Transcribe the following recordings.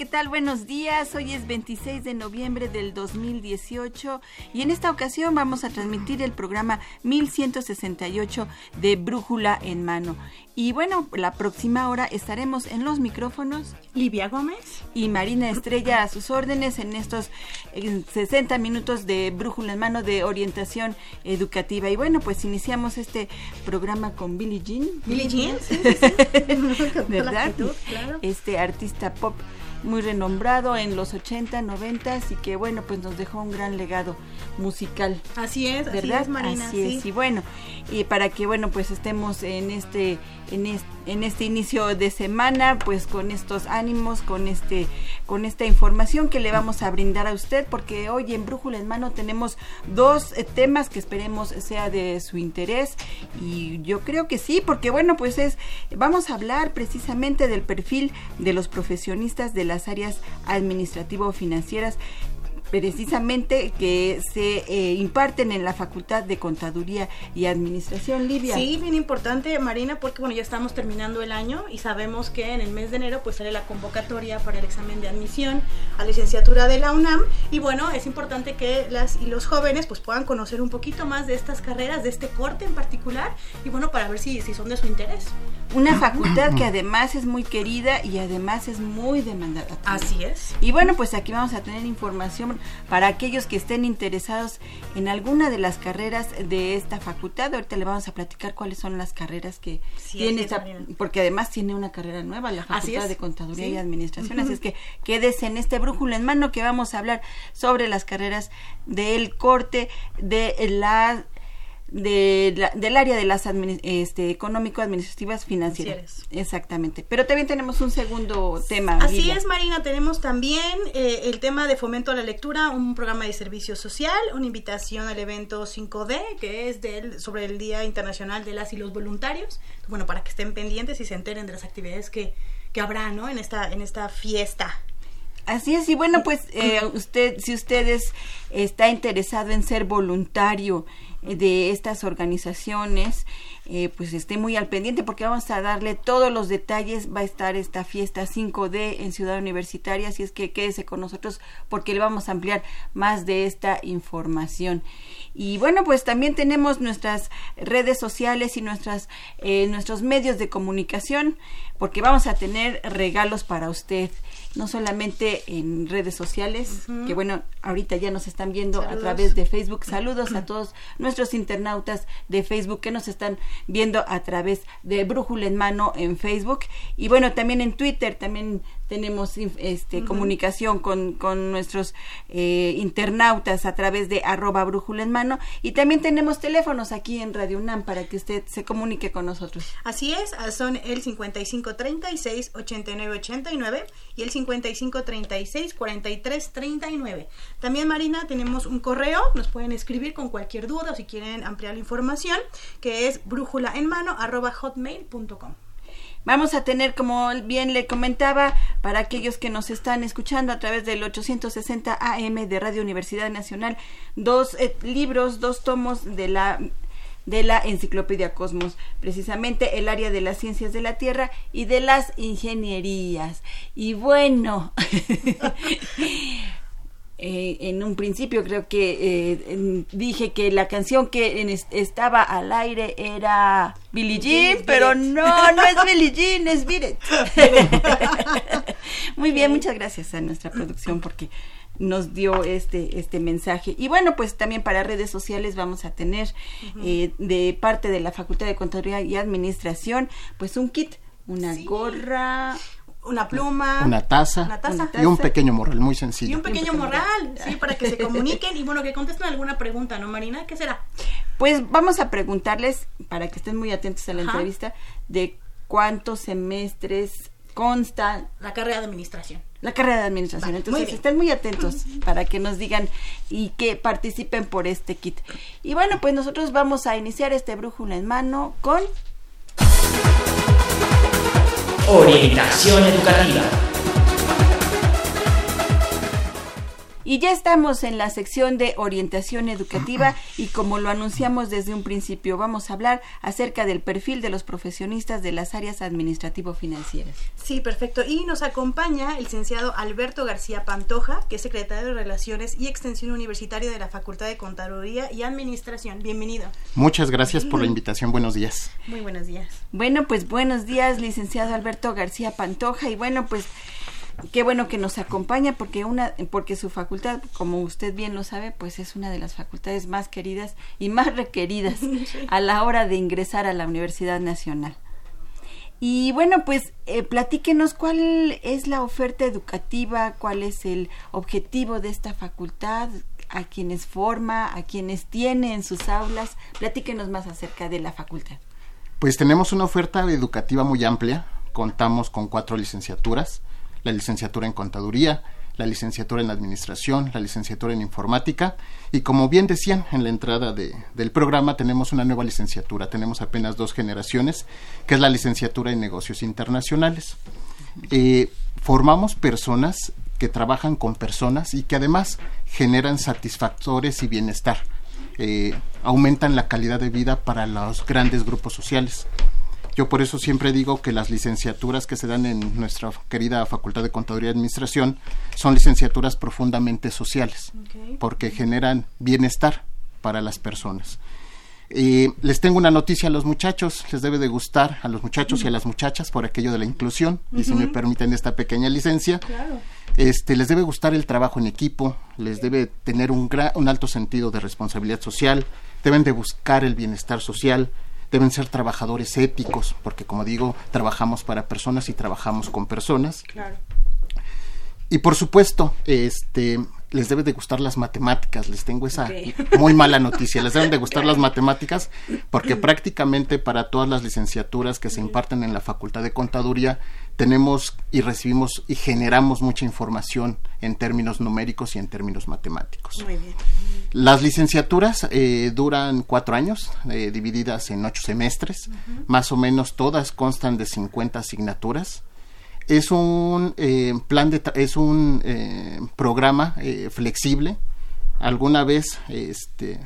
¿Qué tal? Buenos días. Hoy es 26 de noviembre del 2018 y en esta ocasión vamos a transmitir el programa 1168 de Brújula en Mano. Y bueno, la próxima hora estaremos en los micrófonos Livia Gómez y Marina Estrella a sus órdenes en estos 60 minutos de Brújula en Mano de orientación educativa. Y bueno, pues iniciamos este programa con Billie Jean. Billie Jean, ¿verdad? Este artista pop muy renombrado en los 80, 90 y que bueno, pues nos dejó un gran legado musical. Así es, ¿verdad? así es, Marina. Así es. Y bueno, y para que bueno, pues estemos en este en este, en este inicio de semana, pues con estos ánimos, con este con esta información que le vamos a brindar a usted porque hoy en Brújula en Mano tenemos dos eh, temas que esperemos sea de su interés. Y yo creo que sí, porque bueno, pues es vamos a hablar precisamente del perfil de los profesionistas de las áreas administrativo-financieras precisamente que se eh, imparten en la Facultad de Contaduría y Administración, Livia. Sí, bien importante, Marina, porque bueno, ya estamos terminando el año y sabemos que en el mes de enero pues sale la convocatoria para el examen de admisión a licenciatura de la UNAM y bueno, es importante que las y los jóvenes pues puedan conocer un poquito más de estas carreras, de este corte en particular y bueno, para ver si, si son de su interés. Una facultad que además es muy querida y además es muy demandada. Así es. Y bueno, pues aquí vamos a tener información para aquellos que estén interesados en alguna de las carreras de esta facultad. Ahorita le vamos a platicar cuáles son las carreras que tiene esta, porque además tiene una carrera nueva, la Facultad de Contaduría y Administración. Así es que quédese en este brújulo en mano que vamos a hablar sobre las carreras del corte de la de del área de las este, económico-administrativas financieras. Exactamente. Pero también tenemos un segundo tema. Así es, Marina. Tenemos también eh, el tema de fomento a la lectura, un programa de servicio social, una invitación al evento 5D, que es del, sobre el Día Internacional de las y los Voluntarios. Bueno, para que estén pendientes y se enteren de las actividades que, que habrá ¿no? en, esta, en esta fiesta. Así es, y bueno, pues eh, usted, si usted está interesado en ser voluntario, de estas organizaciones, eh, pues esté muy al pendiente porque vamos a darle todos los detalles. Va a estar esta fiesta 5D en Ciudad Universitaria, así es que quédese con nosotros porque le vamos a ampliar más de esta información. Y bueno, pues también tenemos nuestras redes sociales y nuestras, eh, nuestros medios de comunicación porque vamos a tener regalos para usted no solamente en redes sociales, que bueno, ahorita ya nos están viendo a través de Facebook. Saludos a todos nuestros internautas de Facebook que nos están viendo a través de Brújula en Mano en Facebook. Y bueno, también en Twitter, también tenemos este, comunicación con, con nuestros eh, internautas a través de arroba brújula en mano y también tenemos teléfonos aquí en Radio UNAM para que usted se comunique con nosotros. Así es, ah, son el 5536 8989 y el 5536 4339. También Marina, tenemos un correo, nos pueden escribir con cualquier duda o si quieren ampliar la información, que es brújula en mano arroba hotmail.com. Vamos a tener, como bien le comentaba, para aquellos que nos están escuchando a través del 860 AM de Radio Universidad Nacional, dos eh, libros, dos tomos de la de la Enciclopedia Cosmos, precisamente el área de las ciencias de la Tierra y de las ingenierías. Y bueno, Eh, en un principio creo que eh, dije que la canción que estaba al aire era Billie Jean, pero no, no es Billie Jean, es Beat Muy bien, muchas gracias a nuestra producción porque nos dio este, este mensaje. Y bueno, pues también para redes sociales vamos a tener eh, de parte de la Facultad de Contaduría y Administración, pues un kit, una gorra, una pluma, una taza, una taza. y un pequeño morral, muy sencillo. Y un pequeño morral, sí, para que se comuniquen y bueno, que contesten alguna pregunta, ¿no, Marina? ¿Qué será? Pues vamos a preguntarles, para que estén muy atentos a la entrevista, de cuántos semestres consta la carrera de administración. La carrera de administración. Entonces, estén muy atentos para que nos digan y que participen por este kit. Y bueno, pues nosotros vamos a iniciar este brújula en mano con Orientación educativa. Y ya estamos en la sección de orientación educativa y como lo anunciamos desde un principio, vamos a hablar acerca del perfil de los profesionistas de las áreas administrativo-financieras. Sí, perfecto. Y nos acompaña el licenciado Alberto García Pantoja, que es secretario de Relaciones y Extensión Universitaria de la Facultad de Contaduría y Administración. Bienvenido. Muchas gracias por la invitación. Buenos días. Muy buenos días. Bueno, pues buenos días, licenciado Alberto García Pantoja. Y bueno, pues qué bueno que nos acompaña porque una porque su facultad como usted bien lo sabe pues es una de las facultades más queridas y más requeridas a la hora de ingresar a la Universidad Nacional. Y bueno pues eh, platíquenos cuál es la oferta educativa cuál es el objetivo de esta facultad a quienes forma a quienes tiene en sus aulas. Platíquenos más acerca de la facultad. Pues tenemos una oferta educativa muy amplia. Contamos con cuatro licenciaturas la licenciatura en contaduría, la licenciatura en administración, la licenciatura en informática y como bien decían en la entrada de, del programa tenemos una nueva licenciatura, tenemos apenas dos generaciones, que es la licenciatura en negocios internacionales. Eh, formamos personas que trabajan con personas y que además generan satisfactores y bienestar, eh, aumentan la calidad de vida para los grandes grupos sociales. Yo por eso siempre digo que las licenciaturas que se dan en nuestra querida Facultad de Contaduría y Administración son licenciaturas profundamente sociales, porque generan bienestar para las personas. Eh, les tengo una noticia a los muchachos, les debe de gustar a los muchachos y a las muchachas por aquello de la inclusión, y si me permiten esta pequeña licencia, este, les debe gustar el trabajo en equipo, les debe tener un, un alto sentido de responsabilidad social, deben de buscar el bienestar social, deben ser trabajadores éticos, porque como digo, trabajamos para personas y trabajamos con personas. Claro. Y por supuesto, este les debe de gustar las matemáticas, les tengo esa muy mala noticia, les deben de gustar las matemáticas porque prácticamente para todas las licenciaturas que se imparten en la Facultad de Contaduría tenemos y recibimos y generamos mucha información en términos numéricos y en términos matemáticos. Muy bien. Las licenciaturas eh, duran cuatro años, eh, divididas en ocho semestres, más o menos todas constan de 50 asignaturas. Es un eh, plan de es un programa flexible. Alguna vez, este,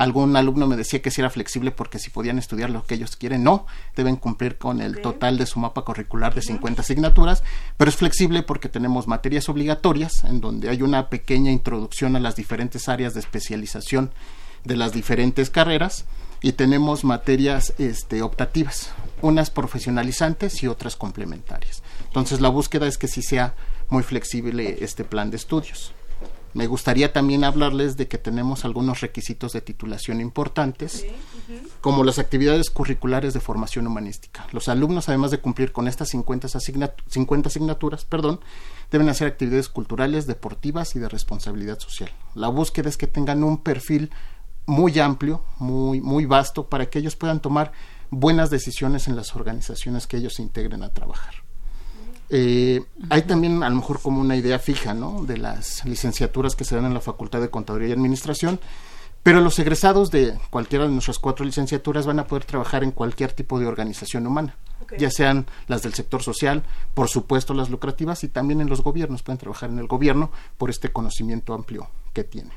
algún alumno me decía que si era flexible porque si podían estudiar lo que ellos quieren, no, deben cumplir con el total de su mapa curricular de 50 asignaturas, pero es flexible porque tenemos materias obligatorias en donde hay una pequeña introducción a las diferentes áreas de especialización de las diferentes carreras y tenemos materias este, optativas, unas profesionalizantes y otras complementarias. Entonces la búsqueda es que sí sea muy flexible este plan de estudios. Me gustaría también hablarles de que tenemos algunos requisitos de titulación importantes, como las actividades curriculares de formación humanística. Los alumnos, además de cumplir con estas 50, asignaturas, perdón, deben hacer actividades culturales, deportivas y de responsabilidad social. La búsqueda es que tengan un perfil muy amplio, muy, muy vasto, para que ellos puedan tomar buenas decisiones en las organizaciones que ellos se integren a trabajar. Eh, hay también a lo mejor como una idea fija, ¿no? De las licenciaturas que se dan en la Facultad de Contaduría y Administración, pero los egresados de cualquiera de nuestras cuatro licenciaturas van a poder trabajar en cualquier tipo de organización humana, ya sean las del sector social, por supuesto las lucrativas y también en los gobiernos, pueden trabajar en el gobierno por este conocimiento amplio que tienen.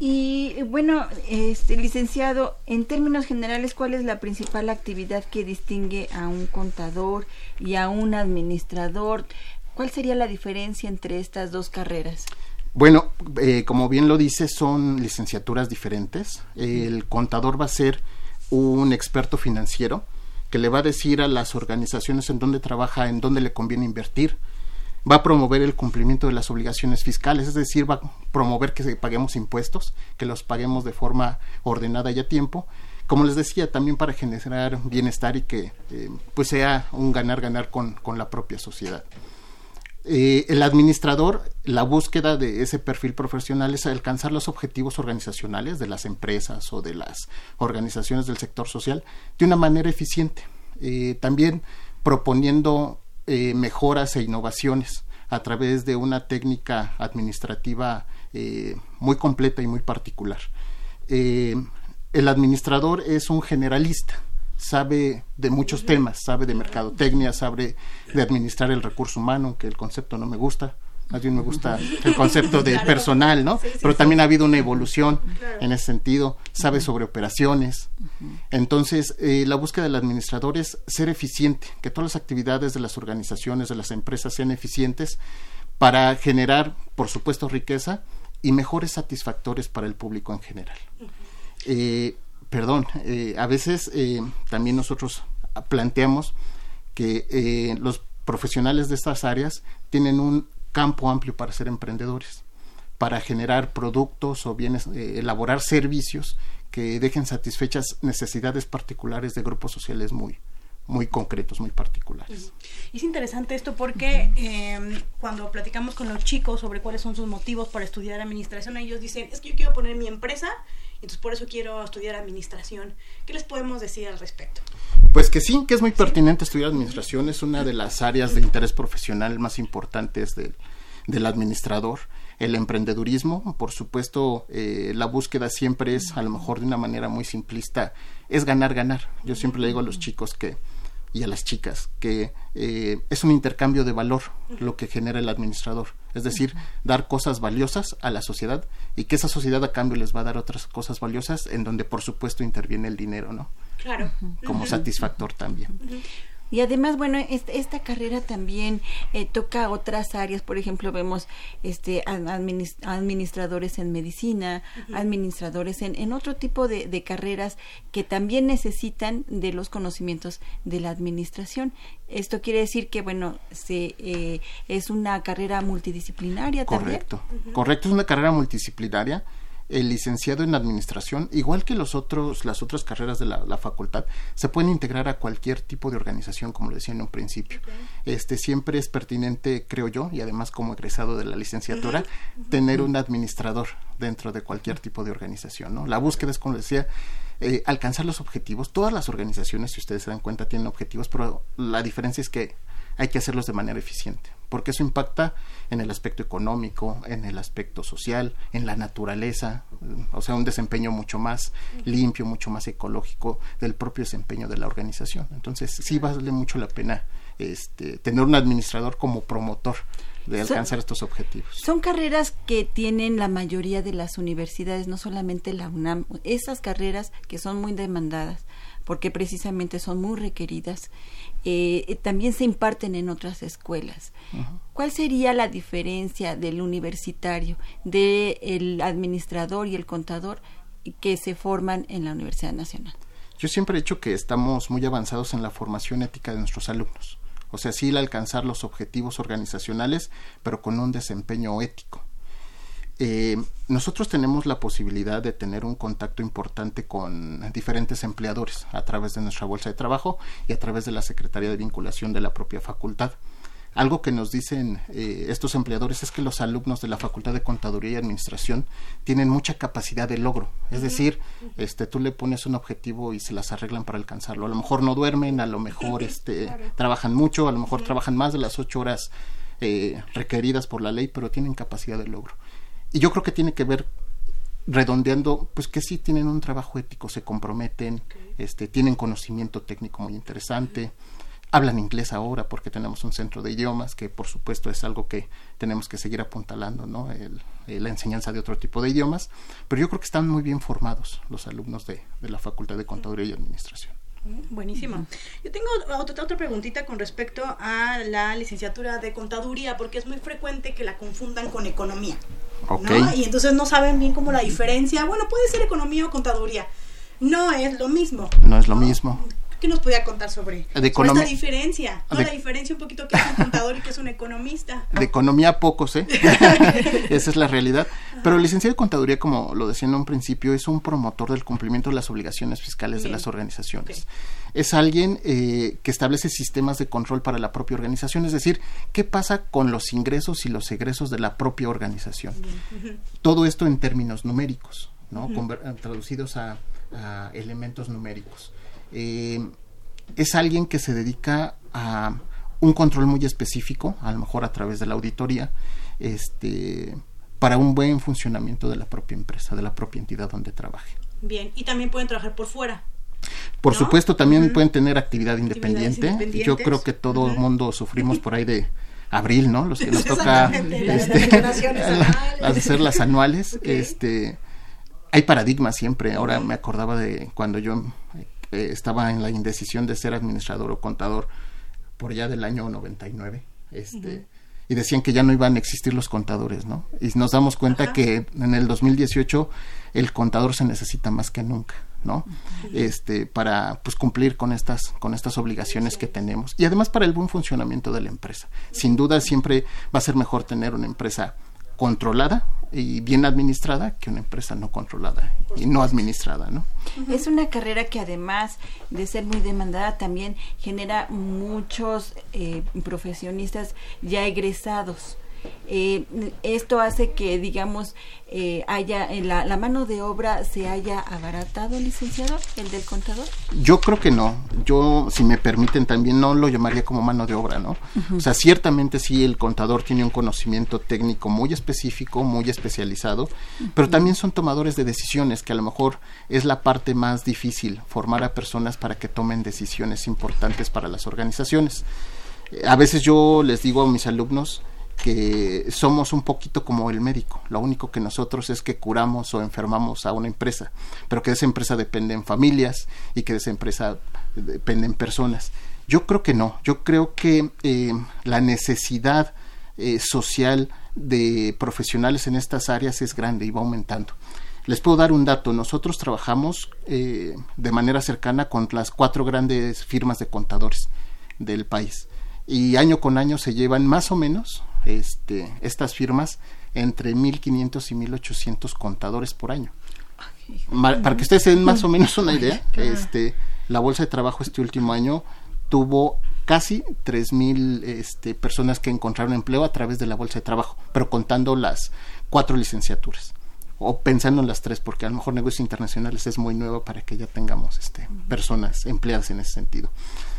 Y bueno, este licenciado, en términos generales, ¿cuál es la principal actividad que distingue a un contador y a un administrador? ¿Cuál sería la diferencia entre estas dos carreras? Bueno, eh, como bien lo dice, son licenciaturas diferentes. El contador va a ser un experto financiero que le va a decir a las organizaciones en dónde trabaja, en dónde le conviene invertir, va a promover el cumplimiento de las obligaciones fiscales, es decir, va a promover que paguemos impuestos, que los paguemos de forma ordenada y a tiempo. Como les decía, también para generar bienestar y que eh, pues sea un ganar-ganar con, con, la propia sociedad. Eh, el administrador, la búsqueda de ese perfil profesional es alcanzar los objetivos organizacionales de las empresas o de las organizaciones del sector social de una manera eficiente. Eh, también proponiendo eh, mejoras e innovaciones a través de una técnica administrativa eh, muy completa y muy particular. Eh, el administrador es un generalista, sabe de muchos temas, sabe de mercadotecnia, sabe de administrar el recurso humano, que el concepto no me gusta, más bien me gusta el concepto de personal, ¿no? Pero también ha habido una evolución en ese sentido, sabe sobre operaciones. Entonces, eh, la búsqueda del administrador es ser eficiente, que todas las actividades de las organizaciones, de las empresas sean eficientes para generar, por supuesto, riqueza y mejores satisfactores para el público en general. Eh, perdón, eh, a veces también nosotros planteamos que los profesionales de estas áreas tienen un campo amplio para ser emprendedores, para generar productos o bienes, eh, elaborar servicios que dejen satisfechas necesidades particulares de grupos sociales muy, muy concretos, muy particulares. Es interesante esto porque em, cuando platicamos con los chicos sobre cuáles son sus motivos para estudiar administración, ellos dicen, es que yo quiero poner mi empresa, entonces por eso quiero estudiar administración. ¿Qué les podemos decir al respecto? Pues que sí, que es muy pertinente estudiar administración, es una de las áreas de interés profesional más importantes del, administrador. El emprendedurismo, por supuesto, eh, la búsqueda siempre es, a lo mejor de una manera muy simplista, es ganar, ganar. Yo siempre le digo a los chicos que y a las chicas, que eh, es un intercambio de valor lo que genera el administrador, es decir, dar cosas valiosas a la sociedad y que esa sociedad a cambio les va a dar otras cosas valiosas en donde por supuesto interviene el dinero, ¿no? Claro. Como satisfactor también. Y además, bueno, esta, carrera también eh, toca otras áreas. Por ejemplo, vemos este administradores en medicina, administradores en, en, otro tipo de, carreras que también necesitan de los conocimientos de la administración. Esto quiere decir que, bueno, se, eh, es una carrera multidisciplinaria Correcto. también. Correcto, es una carrera multidisciplinaria el licenciado en administración, igual que los otros, las otras carreras de la, facultad, se pueden integrar a cualquier tipo de organización, como lo decía en un principio. Este siempre es pertinente, creo yo, y además como egresado de la licenciatura, tener un administrador dentro de cualquier tipo de organización. ¿no? La búsqueda es, como decía, eh, alcanzar los objetivos. Todas las organizaciones, si ustedes se dan cuenta, tienen objetivos, pero la diferencia es que hay que hacerlos de manera eficiente, porque eso impacta en el aspecto económico, en el aspecto social, en la naturaleza, o sea, un desempeño mucho más limpio, mucho más ecológico del propio desempeño de la organización. Entonces, sí vale mucho la pena este, tener un administrador como promotor de alcanzar estos objetivos. Son carreras que tienen la mayoría de las universidades, no solamente la UNAM, esas carreras que son muy demandadas porque precisamente son muy requeridas, eh, eh, también se imparten en otras escuelas. ¿Cuál sería la diferencia del universitario, del administrador y el contador que se forman en la Universidad Nacional? Yo siempre he dicho que estamos muy avanzados en la formación ética de nuestros alumnos. O sea, sí el alcanzar los objetivos organizacionales, pero con un desempeño ético. Eh, nosotros tenemos la posibilidad de tener un contacto importante con diferentes empleadores a través de nuestra bolsa de trabajo y a través de la Secretaría de Vinculación de la propia facultad. Algo que nos dicen eh, estos empleadores es que los alumnos de la Facultad de Contaduría y Administración tienen mucha capacidad de logro. Es decir, este, tú le pones un objetivo y se las arreglan para alcanzarlo. A lo mejor no duermen, a lo mejor este, trabajan mucho, a lo mejor trabajan más de las ocho horas eh, requeridas por la ley, pero tienen capacidad de logro. Y yo creo que tiene que ver redondeando, pues que sí tienen un trabajo ético, se comprometen, este, tienen conocimiento técnico muy interesante, hablan inglés ahora porque tenemos un centro de idiomas, que por supuesto es algo que tenemos que seguir apuntalando, ¿no? la enseñanza de otro tipo de idiomas, pero yo creo que están muy bien formados los alumnos de, de la Facultad de Contaduría y Administración. Buenísimo. Yo tengo otra, otra preguntita con respecto a la licenciatura de contaduría, porque es muy frecuente que la confundan con economía. Y entonces no saben bien cómo la diferencia. Bueno, puede ser economía o contaduría. No es lo mismo. No es lo mismo. ¿Qué nos podía contar sobre, sobre esta diferencia? ¿no? de- La diferencia un poquito que es un contador y que es un economista. De economía pocos, ¿eh? Esa es la realidad. Pero el licenciado de contaduría, como lo decía en un principio, es un promotor del cumplimiento de las obligaciones fiscales de las organizaciones. Es alguien eh, que establece sistemas de control para la propia organización, es decir, qué pasa con los ingresos y los egresos de la propia organización. Todo esto en términos numéricos, ¿no? Conver- traducidos a, a elementos numéricos. Eh, es alguien que se dedica a un control muy específico, a lo mejor a través de la auditoría, este, para un buen funcionamiento de la propia empresa, de la propia entidad donde trabaje. Bien, y también pueden trabajar por fuera. Por ¿No? supuesto, también pueden tener actividad independiente. Yo creo que todo el mundo sufrimos por ahí de abril, ¿no? Los que nos toca este, hacer las anuales. Este, hay paradigmas siempre. Ahora me acordaba de cuando yo eh, estaba en la indecisión de ser administrador o contador por ya del año 99. Este, y decían que ya no iban a existir los contadores, ¿no? Y nos damos cuenta que en el 2018 el contador se necesita más que nunca, ¿no? Este, para pues cumplir con estas con estas obligaciones que tenemos y además para el buen funcionamiento de la empresa. Sin duda siempre va a ser mejor tener una empresa controlada y bien administrada que una empresa no controlada y no administrada, ¿no? Es una carrera que además de ser muy demandada también genera muchos eh, profesionistas ya egresados. Eh, esto hace que, digamos, eh, haya en la, la mano de obra se haya abaratado licenciado, el del contador. Yo creo que no. Yo, si me permiten, también no lo llamaría como mano de obra, ¿no? O sea, ciertamente sí el contador tiene un conocimiento técnico muy específico, muy especializado, pero también son tomadores de decisiones, que a lo mejor es la parte más difícil, formar a personas para que tomen decisiones importantes para las organizaciones. Eh, A veces yo les digo a mis alumnos que somos un poquito como el médico. Lo único que nosotros es que curamos o enfermamos a una empresa, pero que de esa empresa dependen familias y que de esa empresa dependen personas. Yo creo que no. Yo creo que eh, la necesidad eh, social de profesionales en estas áreas es grande y va aumentando. Les puedo dar un dato. Nosotros trabajamos eh, de manera cercana con las cuatro grandes firmas de contadores del país. Y año con año se llevan más o menos este, estas firmas entre 1.500 y 1.800 contadores por año. Para que ustedes se den más o menos una idea, este, la Bolsa de Trabajo este último año tuvo casi 3.000 este, personas que encontraron empleo a través de la Bolsa de Trabajo, pero contando las cuatro licenciaturas o pensando en las tres, porque a lo mejor negocios internacionales es muy nuevo para que ya tengamos este, personas empleadas en ese sentido.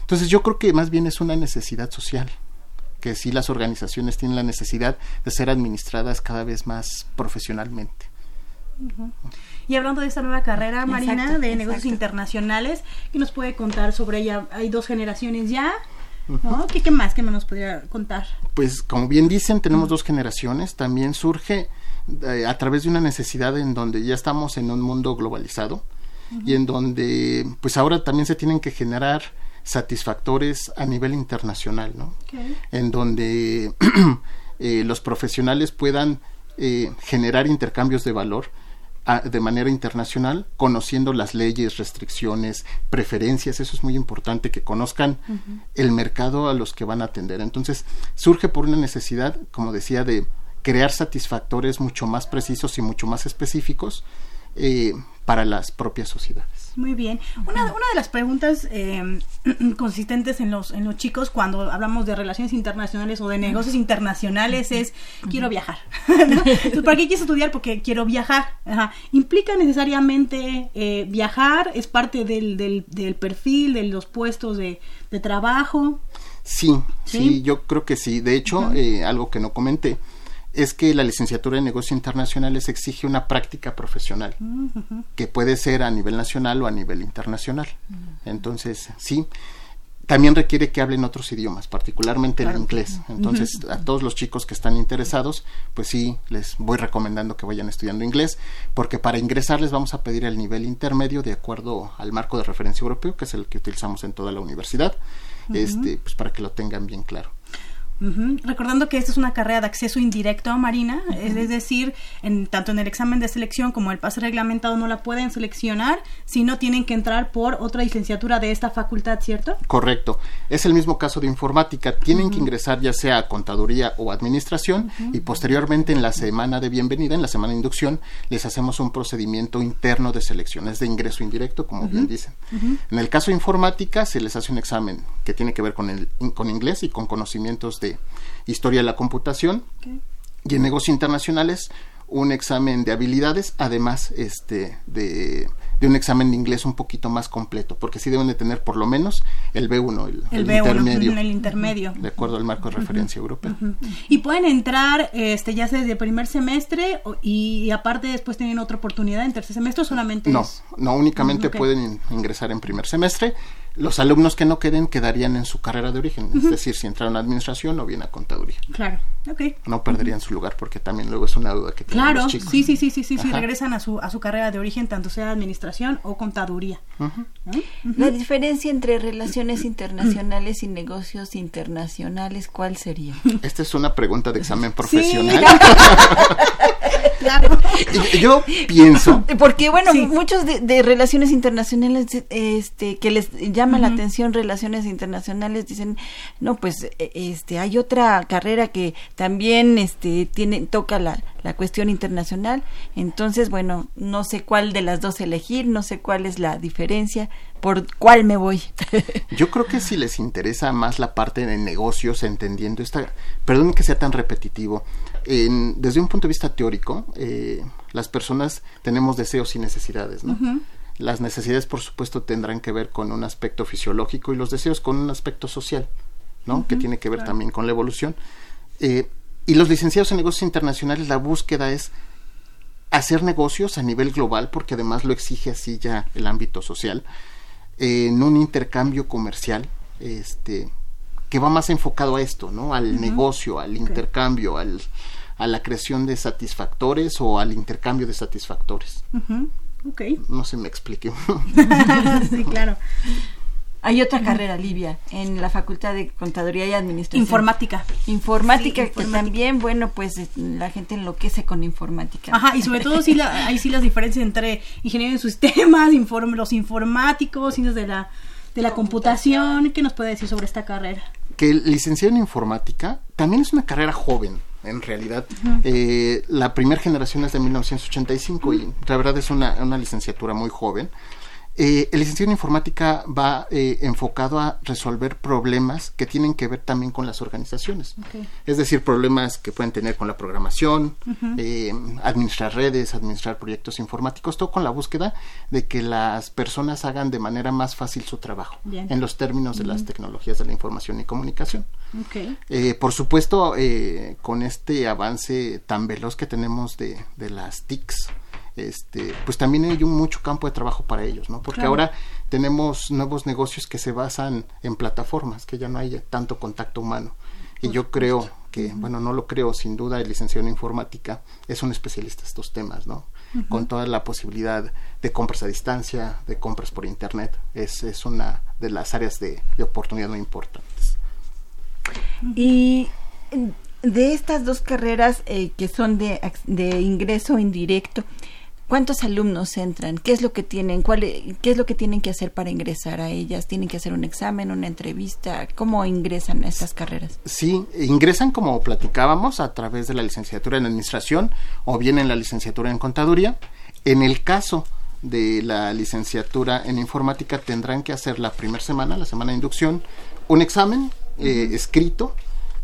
Entonces yo creo que más bien es una necesidad social, que sí las organizaciones tienen la necesidad de ser administradas cada vez más profesionalmente. Y hablando de esta nueva carrera, Marina, Exacto, de negocios internacionales, ¿qué nos puede contar sobre ella? Hay dos generaciones ya, ¿no? ¿Qué, qué más que me nos podría contar? Pues como bien dicen, tenemos dos generaciones. También surge eh, a través de una necesidad en donde ya estamos en un mundo globalizado y en donde pues ahora también se tienen que generar satisfactores a nivel internacional, ¿no? En donde eh, los profesionales puedan eh, generar intercambios de valor a- de manera internacional, conociendo las leyes, restricciones, preferencias, eso es muy importante, que conozcan el mercado a los que van a atender. Entonces, surge por una necesidad, como decía, de crear satisfactores mucho más precisos y mucho más específicos eh, para las propias sociedades. Muy bien. Una, una de las preguntas eh, consistentes en los, en los chicos cuando hablamos de relaciones internacionales o de negocios internacionales es quiero viajar. Entonces, ¿Para qué quieres estudiar? Porque quiero viajar. Ajá. ¿Implica necesariamente eh, viajar? ¿Es parte del, del, del perfil, de los puestos de, de trabajo? Sí, ¿Sí? sí, yo creo que sí. De hecho, eh, algo que no comenté es que la licenciatura en negocios internacionales exige una práctica profesional que puede ser a nivel nacional o a nivel internacional. Entonces, sí. También requiere que hablen otros idiomas, particularmente el inglés. Entonces, a todos los chicos que están interesados, pues sí, les voy recomendando que vayan estudiando inglés, porque para ingresar les vamos a pedir el nivel intermedio de acuerdo al marco de referencia europeo, que es el que utilizamos en toda la universidad, este, pues para que lo tengan bien claro. Recordando que esta es una carrera de acceso indirecto a Marina, es, es decir, en, tanto en el examen de selección como el pase reglamentado no la pueden seleccionar, sino tienen que entrar por otra licenciatura de esta facultad, ¿cierto? Correcto. Es el mismo caso de informática. Tienen que ingresar ya sea a contaduría o administración y posteriormente en la semana de bienvenida, en la semana de inducción, les hacemos un procedimiento interno de selección. Es de ingreso indirecto, como bien dicen. En el caso de informática se les hace un examen que tiene que ver con, el, con inglés y con conocimientos de historia de la computación. Y en negocios internacionales un examen de habilidades, además este de, de un examen de inglés un poquito más completo, porque sí deben de tener por lo menos el B1, el, El, el B1, intermedio, el intermedio. de acuerdo al marco de referencia europeo. Y pueden entrar este ya sea desde el primer semestre o- y, aparte después tienen otra oportunidad en tercer semestre o solamente No, es- no únicamente pueden in- ingresar en primer semestre. Los alumnos que no queden quedarían en su carrera de origen, es decir, si entraron a administración o bien a contaduría. Claro, ok. No perderían su lugar porque también luego es una duda que tienen Claro, los chicos. sí, sí, sí, sí, sí, sí, Ajá. regresan a su, a su carrera de origen, tanto sea administración o contaduría. ¿no? La diferencia entre relaciones internacionales y negocios internacionales, ¿cuál sería? Esta es una pregunta de examen profesional. Claro. Yo pienso, Porque bueno, Sí. muchos de, de relaciones internacionales, este, que les llama la atención relaciones internacionales, dicen, no, pues, e- este, hay otra carrera que también, este, tiene, toca la, la cuestión internacional. Entonces, bueno, no sé cuál de las dos elegir, no sé cuál es la diferencia, por cuál me voy. yo creo que si les interesa más la parte de negocios, entendiendo esta, perdón que sea tan repetitivo, en- desde un punto de vista teórico, eh, las personas tenemos deseos y necesidades, ¿no? Las necesidades, por supuesto, tendrán que ver con un aspecto fisiológico y los deseos con un aspecto social, ¿no? Que tiene que ver también con la evolución. Eh, y los licenciados en negocios internacionales, la búsqueda es hacer negocios a nivel global, porque además lo exige así ya el ámbito social, eh, en un intercambio comercial, este, que va más enfocado a esto, ¿no? Al negocio, al intercambio, al, a la creación de satisfactores o al intercambio de satisfactores. Ok. No se me explique. sí, claro. Hay otra carrera, Livia, en la Facultad de Contaduría y Administración. Informática. Informática, Sí, que informática. también, bueno, pues eh, la gente enloquece con informática. Ajá, y sobre todo sí la, hay sí las diferencias entre ingeniería en sistemas, inform- los informáticos, ciencias de la, de la computación. ¿Qué nos puede decir sobre esta carrera? que el licenciado en informática también es una carrera joven, en realidad. Eh, la primera generación es de 1985 y la verdad es una, una licenciatura muy joven. Eh, el licenciado en informática va eh, enfocado a resolver problemas que tienen que ver también con las organizaciones. Es decir, problemas que pueden tener con la programación, eh, administrar redes, administrar proyectos informáticos, todo con la búsqueda de que las personas hagan de manera más fácil su trabajo Bien. en los términos de las tecnologías de la información y comunicación. Ok. Eh, por supuesto, eh, con este avance tan veloz que tenemos de, de las TICs, este, pues también hay un mucho campo de trabajo para ellos, ¿no? Porque Claro. ahora tenemos nuevos negocios que se basan en plataformas, que ya no hay tanto contacto humano. Y yo creo que, bueno, no lo creo, sin duda el licenciado en informática es un especialista en estos temas, ¿no? Con toda la posibilidad de compras a distancia, de compras por internet, es, es una de las áreas de, de oportunidad muy importantes. Y de estas dos carreras eh, que son de, de ingreso indirecto, ¿cuántos alumnos entran? ¿Qué es lo que tienen? ¿Cuál, e- ¿Qué es lo que tienen que hacer para ingresar a ellas? ¿Tienen que hacer un examen, una entrevista? ¿Cómo ingresan a estas carreras? Sí, ingresan como platicábamos a través de la licenciatura en administración o bien en la licenciatura en contaduría. En el caso de la licenciatura en informática tendrán que hacer la primera semana, la semana de inducción, un examen eh, escrito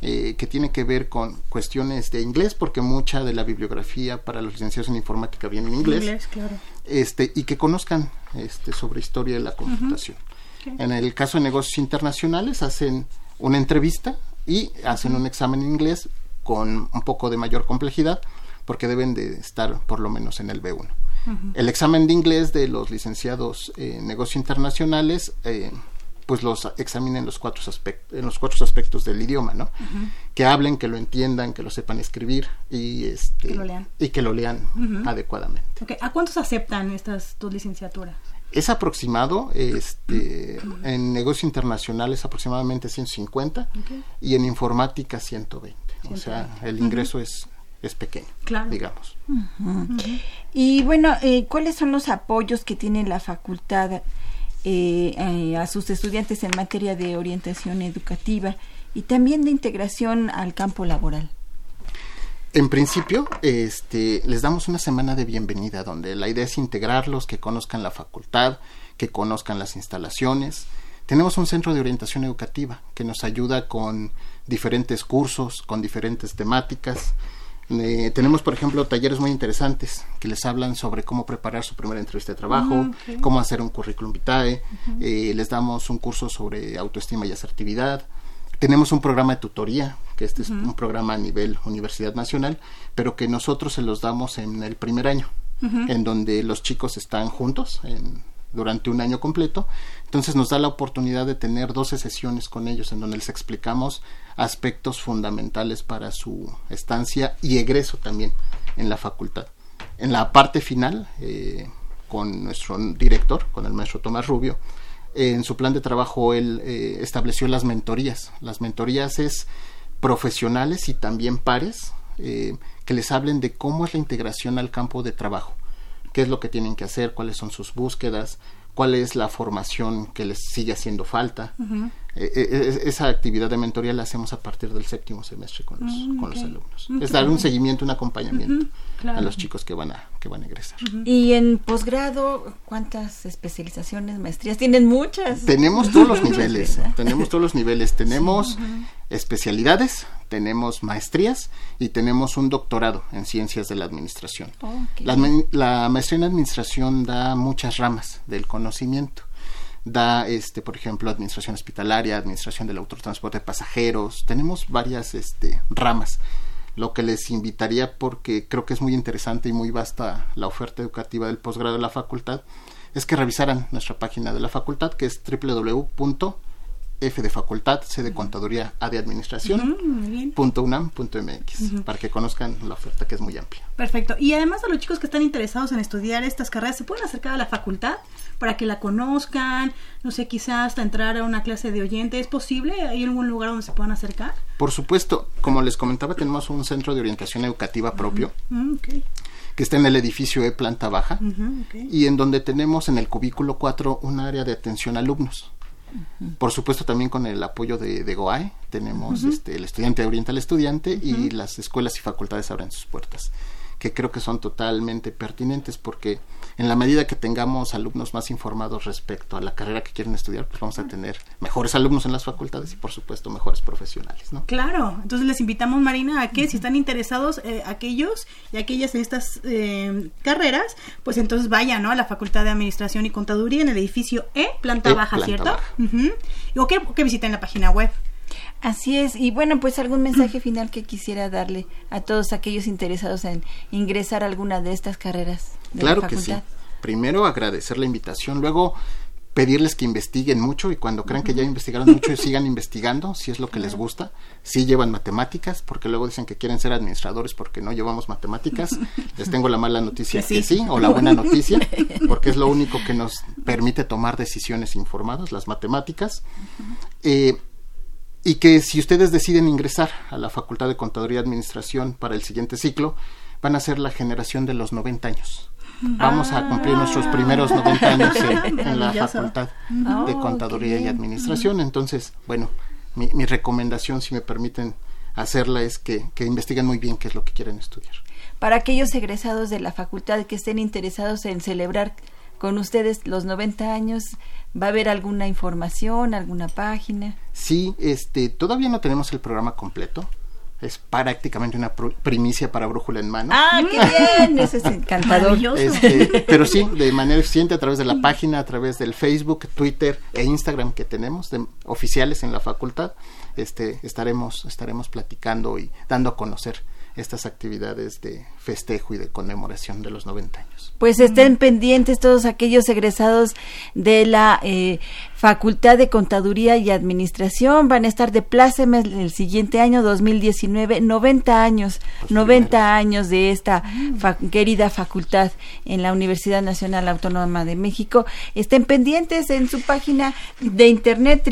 eh, que tiene que ver con cuestiones de inglés, porque mucha de la bibliografía para los licenciados en informática viene en inglés claro. este, y que conozcan este, sobre historia de la computación. En el caso de negocios internacionales hacen una entrevista y hacen un examen en inglés con un poco de mayor complejidad porque deben de estar por lo menos en el B1. El examen de inglés de los licenciados en negocios internacionales eh, pues los examinen los cuatro aspectos, en los cuatro aspectos del idioma, ¿no? Que hablen, que lo entiendan, que lo sepan escribir y este Que lo lean. y que lo lean adecuadamente. ¿A cuántos aceptan estas dos licenciaturas? Es aproximado, este, en negocio internacional es aproximadamente 150 y en informática 120. O sea, el ingreso es, es pequeño, Claro. digamos. Y bueno, eh, ¿cuáles son los apoyos que tiene la facultad eh, eh, a sus estudiantes en materia de orientación educativa y también de integración al campo laboral? En principio, este, les damos una semana de bienvenida donde la idea es integrarlos, que conozcan la facultad, que conozcan las instalaciones. Tenemos un centro de orientación educativa que nos ayuda con diferentes cursos, con diferentes temáticas. Eh, tenemos, por ejemplo, talleres muy interesantes que les hablan sobre cómo preparar su primera entrevista de trabajo, cómo hacer un currículum vitae. Eh, les damos un curso sobre autoestima y asertividad. Tenemos un programa de tutoría, que este es un programa a nivel Universidad Nacional, pero que nosotros se los damos en el primer año, en donde los chicos están juntos en- durante un año completo. Entonces nos da la oportunidad de tener 12 sesiones con ellos, en donde les explicamos aspectos fundamentales para su estancia y egreso también en la facultad. En la parte final, eh, con nuestro director, con el maestro Tomás Rubio, eh, en su plan de trabajo él eh, estableció las mentorías. Las mentorías es profesionales y también pares que les hablen de cómo es la integración al campo de trabajo, qué es lo que tienen que hacer, cuáles son sus búsquedas, cuál es la formación que les sigue haciendo falta. Eh, esa actividad de mentoría la hacemos a partir del séptimo semestre con los, con los alumnos. Es dar un seguimiento, un acompañamiento claro. a los chicos que van a, que van a egresar. Y en posgrado, ¿cuántas especializaciones, maestrías? Tienen muchas. Tenemos todos los niveles, tenemos todos los niveles, tenemos especialidades, tenemos maestrías y tenemos un doctorado en ciencias de la administración. Ok. La, la maestría en administración da muchas ramas del conocimiento. Da, este, por ejemplo, administración hospitalaria, administración del autotransporte de pasajeros. Tenemos varias este, ramas. Lo que les invitaría, porque creo que es muy interesante y muy vasta la oferta educativa del posgrado de la facultad, es que revisaran nuestra página de la facultad, que es www.f de facultad, c de contaduría, a de administración, punto unam punto mx, para que conozcan la oferta que es muy amplia. Perfecto. Y además de los chicos que están interesados en estudiar estas carreras, ¿se pueden acercar a la facultad para que la conozcan? No sé, quizás hasta entrar a una clase de oyente. ¿Es posible? ¿Hay algún lugar donde se puedan acercar? Por supuesto, como les comentaba, tenemos un centro de orientación educativa propio Mm, que está en el edificio E planta baja Ujú, ok. y en donde tenemos en el cubículo 4 un área de atención a alumnos. Por supuesto también con el apoyo de, de GOAE tenemos este, el estudiante orienta al estudiante y las escuelas y facultades abren sus puertas que creo que son totalmente pertinentes porque en la medida que tengamos alumnos más informados respecto a la carrera que quieren estudiar, pues vamos a tener mejores alumnos en las facultades y por supuesto mejores profesionales, ¿no? Claro, entonces les invitamos, Marina, a que si están interesados eh, aquellos y aquellas en estas eh, carreras, pues entonces vayan ¿no? a la Facultad de Administración y Contaduría en el edificio E, planta E, baja, planta ¿cierto? baja. Ujú. O que, o que visiten la página web. Así es. Y bueno, pues algún mensaje final que quisiera darle a todos aquellos interesados en ingresar a alguna de estas carreras de Claro la que sí. Primero agradecer la invitación, luego pedirles que investiguen mucho y cuando crean que ya investigaron mucho sigan investigando si es lo que les gusta, si llevan matemáticas, porque luego dicen que quieren ser administradores porque no llevamos matemáticas. Les tengo la mala noticia Que sí, o la buena noticia, porque es lo único que nos permite tomar decisiones informadas, las matemáticas. Eh, y que si ustedes deciden ingresar a la Facultad de Contaduría y Administración para el siguiente ciclo, van a ser la generación de los 90 años. Vamos a cumplir nuestros primeros 90 años en, en la. Facultad Oh, de qué Contaduría y. Administración. Entonces, bueno, mi, mi recomendación, si me permiten hacerla, es que, que investiguen muy bien qué es lo que quieren estudiar. Para aquellos egresados de la facultad que estén interesados en celebrar con ustedes los 90 años, ¿va a haber alguna información, alguna página? Sí, este, todavía no tenemos el programa completo. Es prácticamente una pr- primicia para Brújula en Mano. ¡Ah, qué bien! Eso es encantador. Este, pero sí, de manera eficiente a través de la página, a través del Facebook, Twitter e Instagram que tenemos, de, oficiales en la facultad, este, estaremos, estaremos platicando y dando a conocer estas actividades de festejo y de conmemoración de los 90 años. Pues estén pendientes todos aquellos egresados de la eh, Facultad de Contaduría y Administración. Van a estar de plácemes el siguiente año 2019, 90 años, 90 años de esta fa- querida facultad en la Universidad Nacional Autónoma de México. Estén pendientes en su página de internet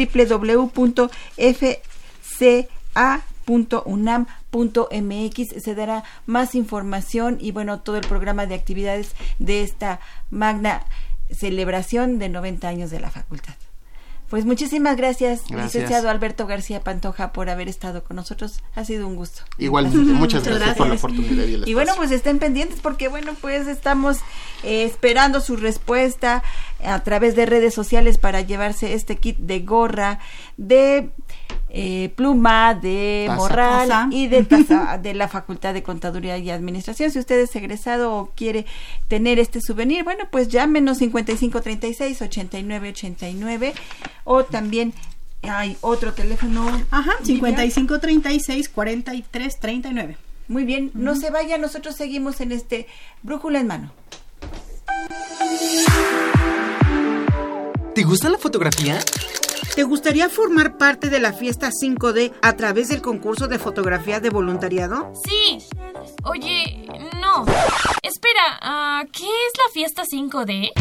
www.fca.unam.mx se dará más información y bueno, todo el programa de actividades de esta magna celebración de 90 años de la facultad. Pues muchísimas gracias, Gracias. licenciado Alberto García Pantoja, por haber estado con nosotros. Ha sido un gusto. Igualmente, muchas Muchas gracias, por la oportunidad y el Y bueno, pues estén pendientes porque bueno, pues estamos eh, esperando su respuesta a través de redes sociales para llevarse este kit de gorra, de eh, pluma, de Taza. morral Taza. y de taza de la Facultad de Contaduría y Administración. Si usted es egresado o quiere tener este souvenir, bueno, pues llámenos 5536 8989 o también hay otro teléfono. Ajá, Vivian. 55 36 43 39. Muy bien, no se vaya, nosotros seguimos en este brújula en mano. ¿Te gusta la fotografía? ¿Te gustaría formar parte de la fiesta 5D a través del concurso de fotografía de voluntariado? Sí. Oye, no. Espera, ah, ¿qué es la fiesta 5D?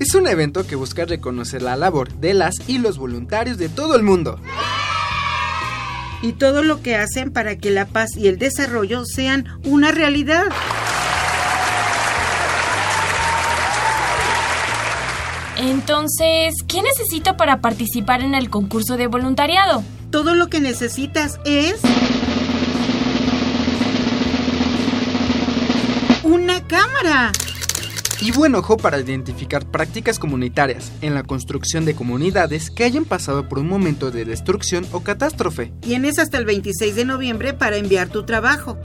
Es un evento que busca reconocer la labor de las y los voluntarios de todo el mundo. Y todo lo que hacen para que la paz y el desarrollo sean una realidad. Entonces, ¿qué necesito para participar en el concurso de voluntariado? Todo lo que necesitas es... Una cámara. Y buen ojo para identificar prácticas comunitarias en la construcción de comunidades que hayan pasado por un momento de destrucción o catástrofe. Tienes hasta el 26 de noviembre para enviar tu trabajo.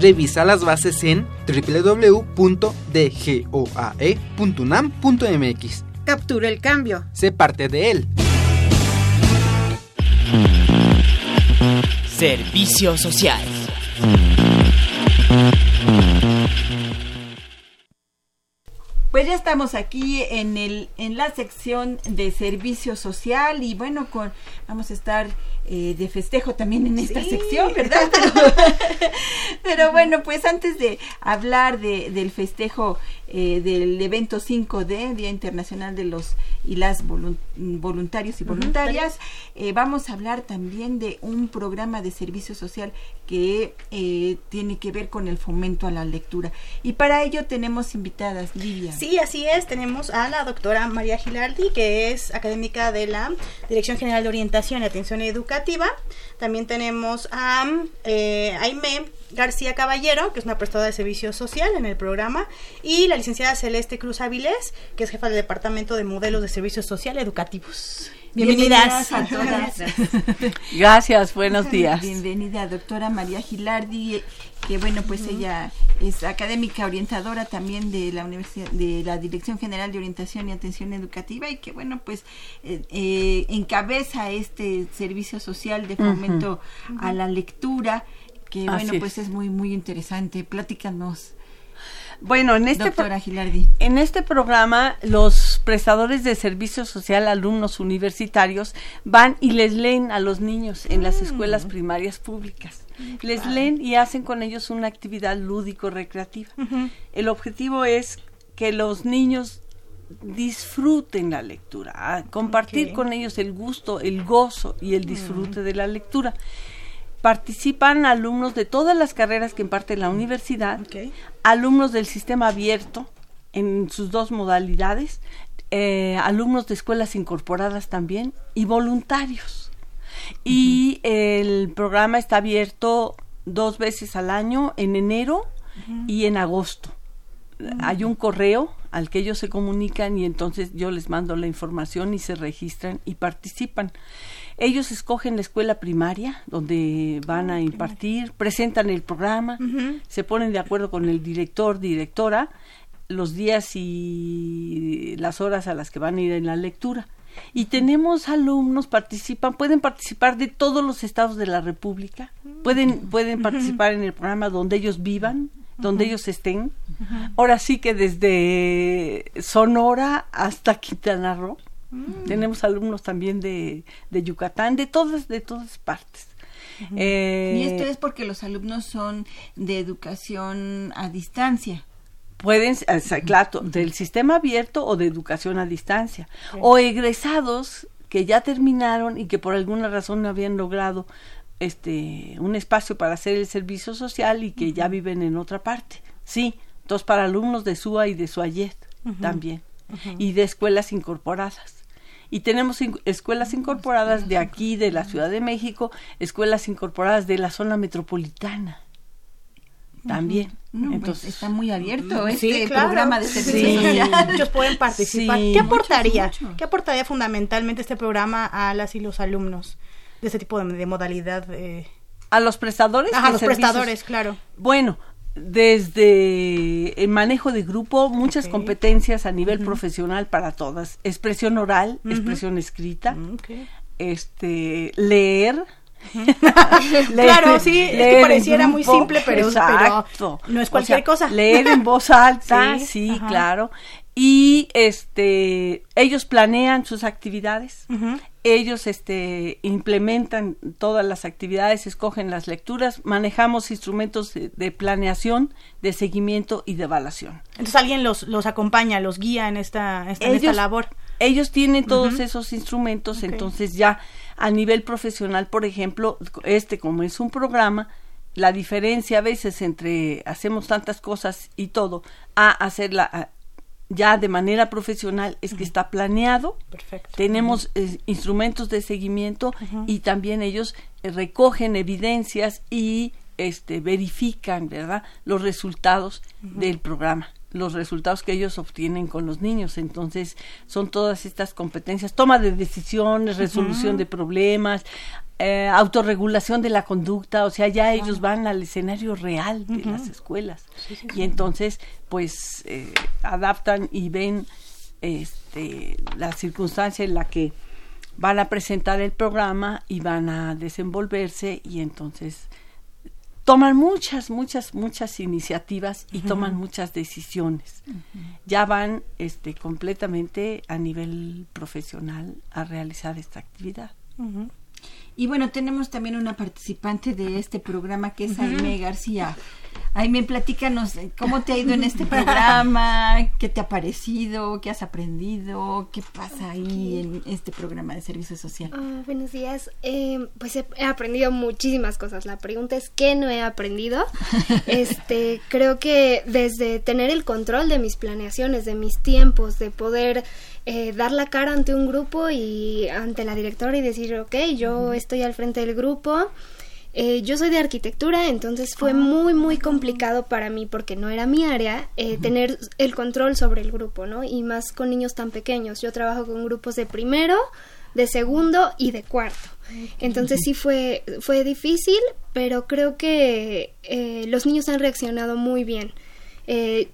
Revisa las bases en www.dgoae.unam.mx. Captura el cambio. Sé parte de él. Servicio social. Pues ya estamos aquí en el en la sección de servicio social y bueno con vamos a estar eh, de festejo también en esta Sí. sección, ¿verdad? Pero, pero bueno, pues antes de hablar de, del festejo eh, del evento 5D, Día Internacional de los y las volun- voluntarios y voluntarias, eh, vamos a hablar también de un programa de servicio social que eh, tiene que ver con el fomento a la lectura. Y para ello tenemos invitadas, Lidia. Sí, así es. Tenemos a la doctora María Gilardi, que es académica de la Dirección General de Orientación y Atención Educativa. También tenemos a eh, Aime García Caballero, que es una prestadora de servicio social en el programa, y la licenciada Celeste Cruz Avilés, que es jefa del Departamento de Modelos de Servicio Social Educativos. Bienvenidas. a todas. Gracias, buenos días. Bienvenida, doctora María Gilardi, que bueno, pues ella es académica orientadora también de la Universidad, de la Dirección General de Orientación y Atención Educativa y que bueno, pues eh, eh, encabeza este servicio social de fomento a la lectura, que Así bueno, es. pues es muy, muy interesante. Platícanos, Bueno, en este, pro- doctora Gilardi. en este programa los prestadores de servicio social, alumnos universitarios, van y les leen a los niños en las escuelas primarias públicas. Les leen y hacen con ellos una actividad lúdico-recreativa. El objetivo es que los niños disfruten la lectura, a compartir con ellos el gusto, el gozo y el disfrute de la lectura. Participan alumnos de todas las carreras que imparte la universidad, alumnos del sistema abierto en sus dos modalidades, eh, alumnos de escuelas incorporadas también y voluntarios. Y el programa está abierto dos veces al año, en enero y en agosto. Hay un correo al que ellos se comunican y entonces yo les mando la información y se registran y participan. Ellos escogen la escuela primaria donde van a impartir, presentan el programa, se ponen de acuerdo con el director, directora, los días y las horas a las que van a ir en la lectura. Y tenemos alumnos, participan, pueden participar de todos los estados de la República, pueden, pueden participar en el programa donde ellos vivan, donde ellos estén. Ahora sí que desde Sonora hasta Quintana Roo. Tenemos alumnos también de, de Yucatán, de todas, de todas partes. Eh, y esto es porque los alumnos son de educación a distancia. Pueden, claro, del sistema abierto o de educación a distancia. O egresados que ya terminaron y que por alguna razón no habían logrado este un espacio para hacer el servicio social y que ya viven en otra parte. Sí, dos para alumnos de SUA y de SUAYET también. Y de escuelas incorporadas y tenemos escuelas incorporadas de aquí, de la Ciudad de México, escuelas incorporadas de la zona metropolitana también. Pues, Entonces está muy abierto este programa de servicio Muchos pueden participar. ¿Qué aportaría? ¿Qué aportaría fundamentalmente este programa a las y los alumnos de este tipo de, modalidad? Eh? A los prestadores. a los prestadores, claro. Bueno, desde el manejo de grupo, muchas competencias a nivel profesional para todas, expresión oral, expresión escrita, mm, este leer, claro, sí, es que pareciera muy simple, pero, no es cualquier cosa. Leer en voz alta, sí, claro. Y este ellos planean sus actividades, ellos este, implementan todas las actividades, escogen las lecturas, manejamos instrumentos de, planeación, de seguimiento y de evaluación. Entonces alguien los, los acompaña, los guía en esta, en esta labor. Ellos tienen todos esos instrumentos, entonces ya a nivel profesional, por ejemplo, este como es un programa, la diferencia a veces entre hacemos tantas cosas y todo a hacerla ya de manera profesional es que está planeado. Perfecto. Tenemos eh, instrumentos de seguimiento y también ellos eh, recogen evidencias y este verifican, ¿verdad? los resultados del programa los resultados que ellos obtienen con los niños. Entonces, son todas estas competencias, toma de decisiones, resolución de problemas, eh, autorregulación de la conducta, o sea, ya ellos van al escenario real de las escuelas. y entonces, pues, eh, adaptan y ven este, la circunstancia en la que van a presentar el programa y van a desenvolverse y entonces toman muchas, muchas, muchas iniciativas y toman muchas decisiones. Ya van este, completamente a nivel profesional a realizar esta actividad. Y bueno, tenemos también una participante de este programa que es Jaime García. Aime, platícanos, eh, ¿cómo te ha ido en este programa? ¿Qué te ha parecido? ¿Qué has aprendido? ¿Qué pasa ahí en este programa de servicio social? Ah, buenos días. Eh, pues he, aprendido muchísimas cosas. La pregunta es, ¿qué no he aprendido? este, creo que desde tener el control de mis planeaciones, de mis tiempos, de poder eh, dar la cara ante un grupo y ante la directora y decir, ok, yo estoy al frente del grupo eh, yo soy de arquitectura, entonces fue ah. muy, muy complicado para mí, porque no era mi área, eh, tener el control sobre el grupo, ¿no? Y más con niños tan pequeños. Yo trabajo con grupos de primero, de segundo y de cuarto. Entonces sí fue, fue difícil, pero creo que eh, los niños han reaccionado muy bien.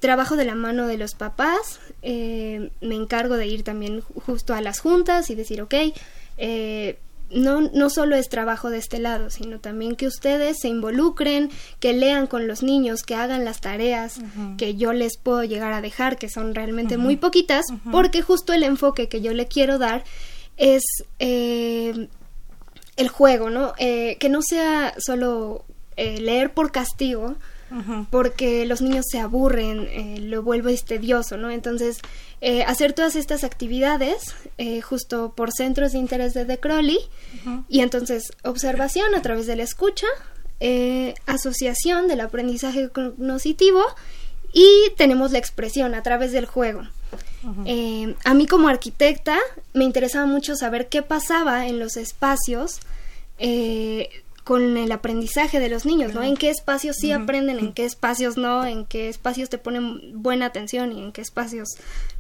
trabajo de la mano de los papás, me encargo de ir también justo a las juntas y decir, ok, no, no solo es trabajo de este lado, sino también que ustedes se involucren, que lean con los niños, que hagan las tareas que yo les puedo llegar a dejar, que son realmente muy poquitas, porque justo el enfoque que yo le quiero dar es eh, el juego, ¿no? Eh, que no sea solo eh, leer por castigo, porque los niños se aburren, eh, lo vuelve tedioso, ¿no? Entonces, eh, hacer todas estas actividades eh, justo por centros de interés de The Crowley y entonces observación a través de la escucha, asociación del aprendizaje cognoscitivo y tenemos la expresión a través del juego. a mí como arquitecta me interesaba mucho saber qué pasaba en los espacios con el aprendizaje de los niños, ¿no? En qué espacios sí aprenden, en qué espacios no, en qué espacios te ponen buena atención y en qué espacios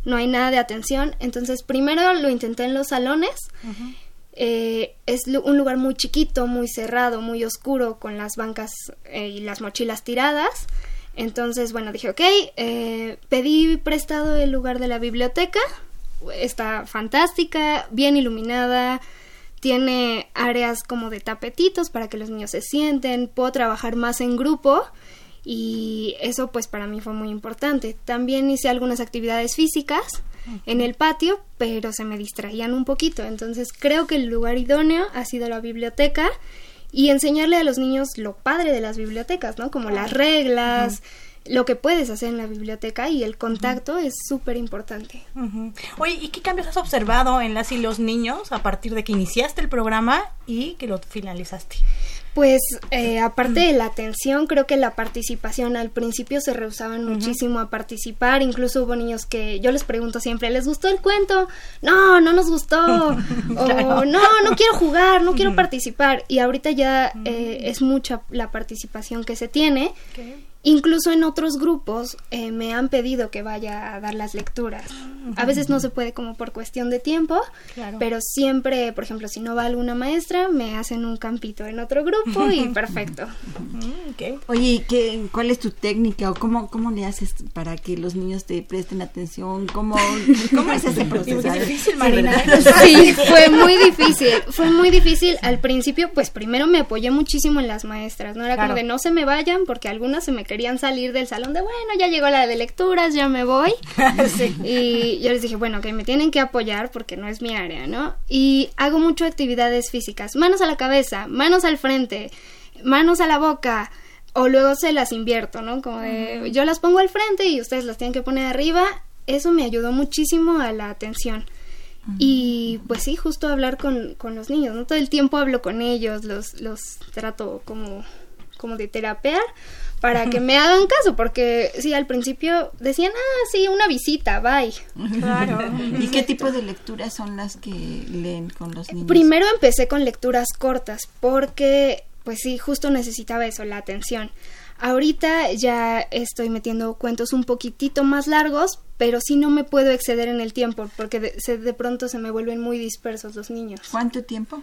no hay nada de atención. Entonces, primero lo intenté en los salones. Eh, es un lugar muy chiquito, muy cerrado, muy oscuro, con las bancas eh, y las mochilas tiradas. Entonces, bueno, dije, ok, eh, pedí prestado el lugar de la biblioteca está fantástica, bien iluminada, tiene áreas como de tapetitos para que los niños se sienten, puedo trabajar más en grupo y eso pues para mí fue muy importante. También hice algunas actividades físicas en el patio, pero se me distraían un poquito, entonces creo que el lugar idóneo ha sido la biblioteca y enseñarle a los niños lo padre de las bibliotecas, ¿no? Como las reglas, lo que puedes hacer en la biblioteca y el contacto es súper importante. Oye, ¿y qué cambios has observado en las y los niños a partir de que iniciaste el programa y que lo finalizaste? Pues eh, aparte de la atención, creo que la participación al principio se rehusaban muchísimo a participar, incluso hubo niños que yo les pregunto siempre, ¿les gustó el cuento? No, no nos gustó, o no, no quiero jugar, no quiero participar, y ahorita ya eh, es mucha la participación que se tiene. Incluso en otros grupos eh, me han pedido que vaya a dar las lecturas. A veces no se puede como por cuestión de tiempo, pero siempre, por ejemplo, si no va alguna maestra, me hacen un campito en otro grupo y perfecto. Oye, ¿qué, ¿cuál es tu técnica o cómo, cómo le haces para que los niños te presten atención? ¿Cómo, cómo es ese proceso? Fue difícil, Marina. Sí, fue muy difícil. Fue muy difícil. Al principio, pues primero me apoyé muchísimo en las maestras, ¿no? Era como de no se me vayan porque algunas se me querían salir del salón de, bueno, ya llegó la de lecturas, ya me voy. Y yo les dije, bueno, que me tienen que apoyar porque no es mi área, ¿no? Y hago mucho actividades físicas, manos a la cabeza, manos al frente, manos a la boca, o luego se las invierto, ¿no? Como de, yo las pongo al frente y ustedes las tienen que poner arriba. Eso me ayudó muchísimo a la atención. Y pues sí, justo hablar con, con los niños, ¿no? Todo el tiempo hablo con ellos, los, los trato como, como de terapear para que me hagan caso, porque sí, al principio decían, ah, sí, una visita, bye. Claro. ¿Y qué tipo de lecturas son las que leen con los niños? Primero empecé con lecturas cortas, porque, pues sí, justo necesitaba eso, la atención. Ahorita ya estoy metiendo cuentos un poquitito más largos, pero sí no me puedo exceder en el tiempo, porque de, se, de pronto se me vuelven muy dispersos los niños. ¿Cuánto tiempo?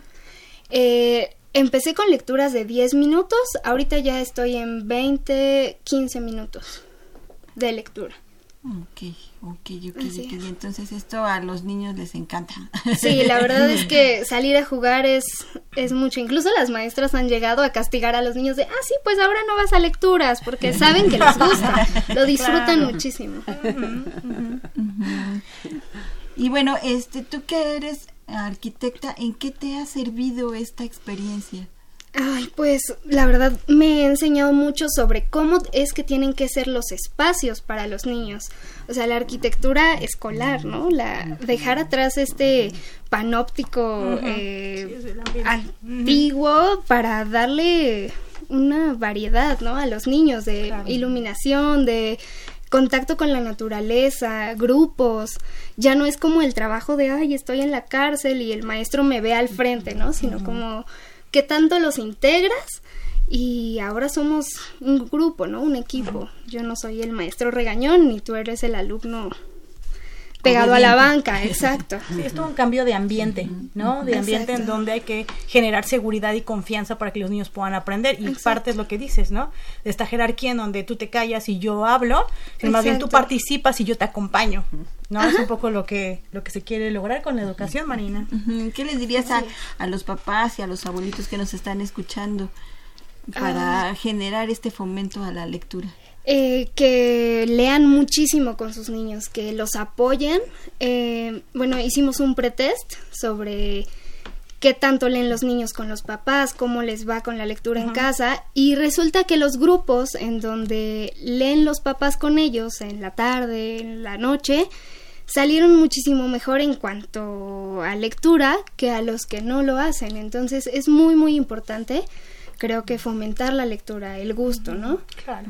Eh, Empecé con lecturas de 10 minutos, ahorita ya estoy en 20, 15 minutos de lectura. Ok, ok, ok, ok. Entonces esto a los niños les encanta. Sí, la verdad es que salir a jugar es, es mucho. Incluso las maestras han llegado a castigar a los niños de, ah, sí, pues ahora no vas a lecturas, porque saben que les gusta, lo disfrutan muchísimo. Y bueno, este, tú que eres arquitecta, ¿en qué te ha servido esta experiencia? Ay, pues la verdad me he enseñado mucho sobre cómo es que tienen que ser los espacios para los niños. O sea, la arquitectura escolar, ¿no? La dejar atrás este panóptico eh, antiguo para darle una variedad, ¿no? A los niños de iluminación, de contacto con la naturaleza, grupos, ya no es como el trabajo de, ay, estoy en la cárcel y el maestro me ve al frente, ¿no? Sino como qué tanto los integras y ahora somos un grupo, ¿no? Un equipo. Yo no soy el maestro regañón ni tú eres el alumno pegado a la banca, exacto. Sí, es todo un cambio de ambiente, ¿no? De ambiente en donde hay que generar seguridad y confianza para que los niños puedan aprender. Y parte es lo que dices, ¿no? De esta jerarquía en donde tú te callas y yo hablo, sino más bien tú participas y yo te acompaño. ¿no? Es un poco lo que, lo que se quiere lograr con la educación, Marina. ¿Qué les dirías a, a los papás y a los abuelitos que nos están escuchando para Ah. generar este fomento a la lectura? Eh, que lean muchísimo con sus niños, que los apoyen. Eh, bueno, hicimos un pretest sobre qué tanto leen los niños con los papás, cómo les va con la lectura en casa y resulta que los grupos en donde leen los papás con ellos en la tarde, en la noche, salieron muchísimo mejor en cuanto a lectura que a los que no lo hacen. Entonces es muy muy importante creo que fomentar la lectura, el gusto, ¿no? Claro.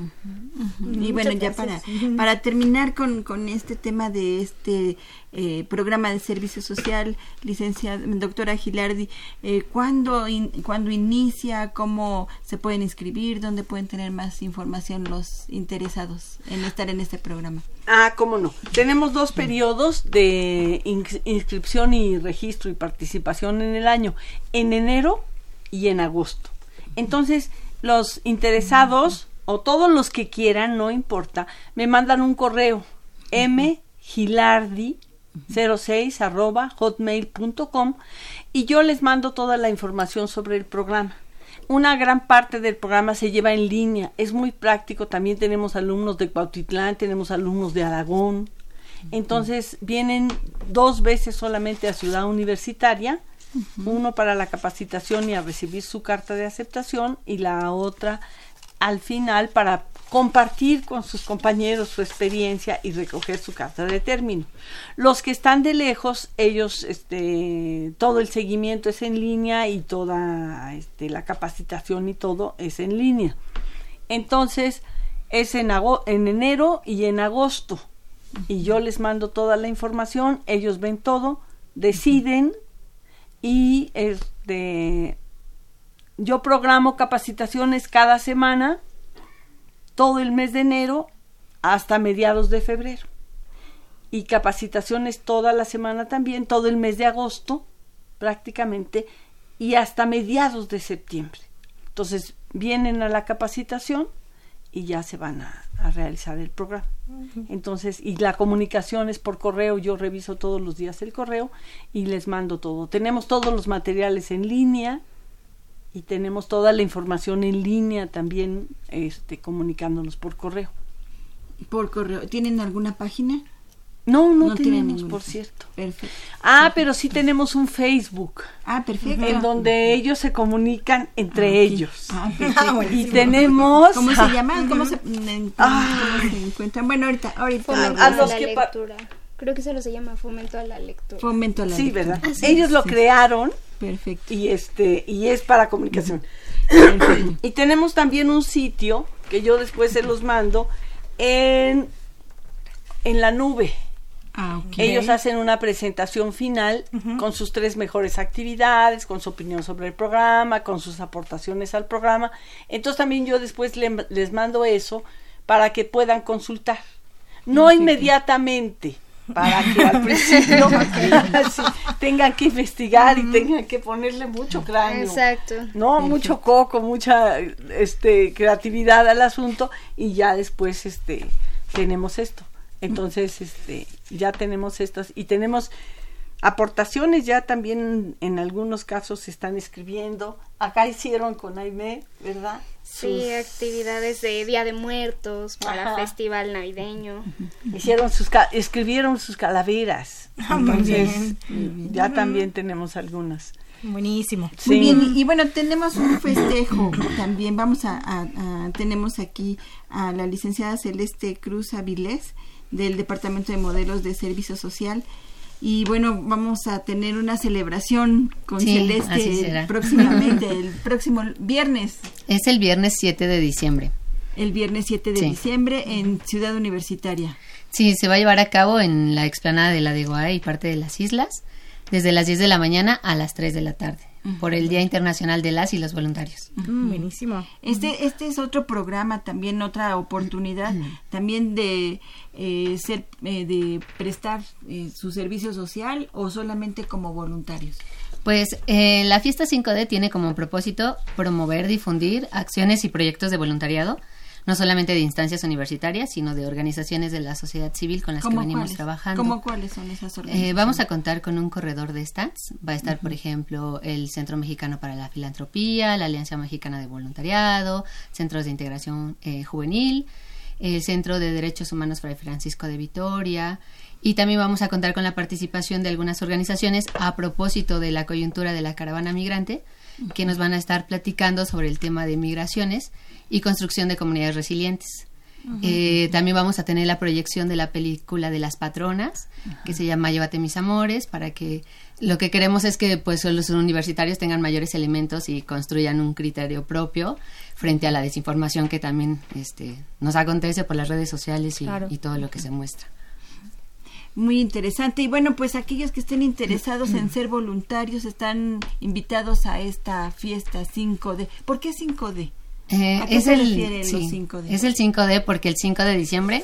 Y bueno, ya para, para terminar con, con este tema de este eh, programa de servicio social, licenciada doctora Gilardi, eh, ¿cuándo, in- ¿cuándo inicia? ¿Cómo se pueden inscribir? ¿Dónde pueden tener más información los interesados en estar en este programa? Ah, cómo no. Tenemos dos periodos de ins- inscripción y registro y participación en el año, en enero y en agosto. Entonces, los interesados o todos los que quieran, no importa, me mandan un correo mgilardi 06 arroba hotmail.com y yo les mando toda la información sobre el programa. Una gran parte del programa se lleva en línea, es muy práctico, también tenemos alumnos de Cuautitlán, tenemos alumnos de Aragón, entonces vienen dos veces solamente a Ciudad Universitaria, uno para la capacitación y a recibir su carta de aceptación y la otra al final para compartir con sus compañeros su experiencia y recoger su carta de término. Los que están de lejos, ellos, este, todo el seguimiento es en línea y toda este, la capacitación y todo es en línea. Entonces, es en, en enero y en agosto. Y yo les mando toda la información, ellos ven todo, deciden y este yo programo capacitaciones cada semana, todo el mes de enero hasta mediados de febrero. Y capacitaciones toda la semana también, todo el mes de agosto prácticamente y hasta mediados de septiembre. Entonces vienen a la capacitación y ya se van a, realizar el programa. Entonces, y la comunicación es por correo, yo reviso todos los días el correo y les mando todo. Tenemos todos los materiales en línea y tenemos toda la información en línea también este comunicándonos por correo. Por correo, ¿tienen alguna página? No, no, tenemos, por cierto. Perfecto. Ah, pero sí tenemos un Facebook. Ah, perfecto. En donde ellos se comunican entre Ah, ellos. Ah, perfecto. y tenemos. ¿Cómo se ah, llama? ¿Cómo se, en- Ah. cómo se encuentran? Bueno, ahorita, ahorita. Fomento a a los la que lectura. Creo que se lo se llama fomento a la lectura. Fomento a la Sí, lectura. ¿verdad? Ah, sí, ellos lo sí. crearon Perfecto. y este y es para comunicación. y tenemos también un sitio que yo después se los mando en en la nube. Ah. Ellos hacen una presentación final con sus tres mejores actividades, con su opinión sobre el programa, con sus aportaciones al programa. Entonces también yo después le- les mando eso para que puedan consultar. No inmediatamente, para que al principio sí, tengan que investigar y tengan que ponerle mucho cráneo. Exacto. No, mucho coco, mucha este creatividad al asunto y ya después este tenemos esto. Entonces, este ya tenemos estas y tenemos aportaciones ya también en algunos casos se están escribiendo. Acá hicieron con Aime, ¿verdad? Sí, Sus- actividades de Día de Muertos para Ajá. festival navideño. hicieron sus ca- escribieron sus calaveras. Ah, Entonces, bien. ya también tenemos algunas. Buenísimo. Muy bien, y, y bueno, tenemos un festejo también. Vamos a, a- a- tenemos aquí a la licenciada Celeste Cruz Avilés del Departamento de Modelos de Servicio Social. Y bueno, vamos a tener una celebración con Sí, Celeste próximamente, el próximo viernes, Es el viernes 7 de diciembre. el viernes 7 de Sí. diciembre en Ciudad Universitaria. Sí, se va a llevar a cabo en la explanada de la Degoa y parte de las islas, desde las 10 de la mañana a las 3 de la tarde, por el Día Internacional de las y los Voluntarios. Mm, Buenísimo. Este, este es otro programa, también otra oportunidad, también de eh, ser, eh, de prestar eh, su servicio social o solamente como voluntarios. Pues eh, la fiesta 5D tiene como propósito promover, difundir acciones y proyectos de voluntariado, no solamente de instancias universitarias, sino de organizaciones de la sociedad civil con las que ¿Cómo venimos cuáles? trabajando. ¿Cómo cuáles son esas organizaciones? Eh, vamos a contar con un corredor de stands. Va a estar, por ejemplo, el Centro Mexicano para la Filantropía, la Alianza Mexicana de Voluntariado, Centros de Integración eh, Juvenil, el Centro de Derechos Humanos Fray Francisco de Vitoria. Y también vamos a contar con la participación de algunas organizaciones a propósito de la coyuntura de la caravana migrante, que nos van a estar platicando sobre el tema de migraciones y construcción de comunidades resilientes. Eh, también vamos a tener la proyección de la película de las patronas, que se llama Llévate mis amores, para que lo que queremos es que pues los universitarios tengan mayores elementos y construyan un criterio propio frente a la desinformación que también este, nos acontece por las redes sociales y, Claro. y todo lo que se muestra. Muy interesante. Y bueno, pues aquellos que estén interesados en ser voluntarios están invitados a esta fiesta 5D. ¿Por qué 5D? Eh, ¿A qué es, se el, refieren sí, los 5D? es el 5D porque el 5 de diciembre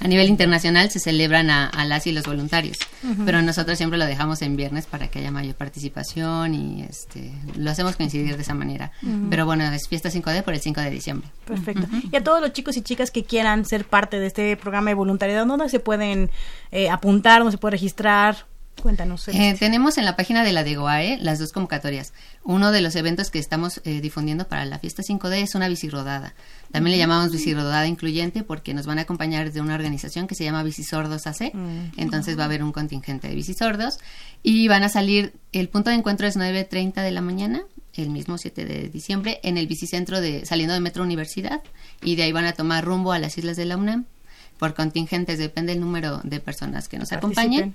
A nivel internacional se celebran a, a las y los voluntarios, pero nosotros siempre lo dejamos en viernes para que haya mayor participación y este lo hacemos coincidir de esa manera. Pero bueno, es fiesta 5D por el 5 de diciembre. Perfecto. Y a todos los chicos y chicas que quieran ser parte de este programa de voluntariado, ¿dónde se pueden eh, apuntar, dónde se puede registrar? Cuéntanos. Eh, tenemos en la página de la DEGOAE las dos convocatorias. Uno de los eventos que estamos eh, difundiendo para la fiesta 5D es una bicirodada. También le llamamos bicirodada incluyente porque nos van a acompañar de una organización que se llama Bicisordos AC. Entonces va a haber un contingente de bicisordos y van a salir, el punto de encuentro es 9.30 de la mañana, el mismo 7 de diciembre, en el bicicentro de, saliendo de Metro Universidad y de ahí van a tomar rumbo a las islas de la UNAM. Por contingentes depende el número de personas que nos acompañen.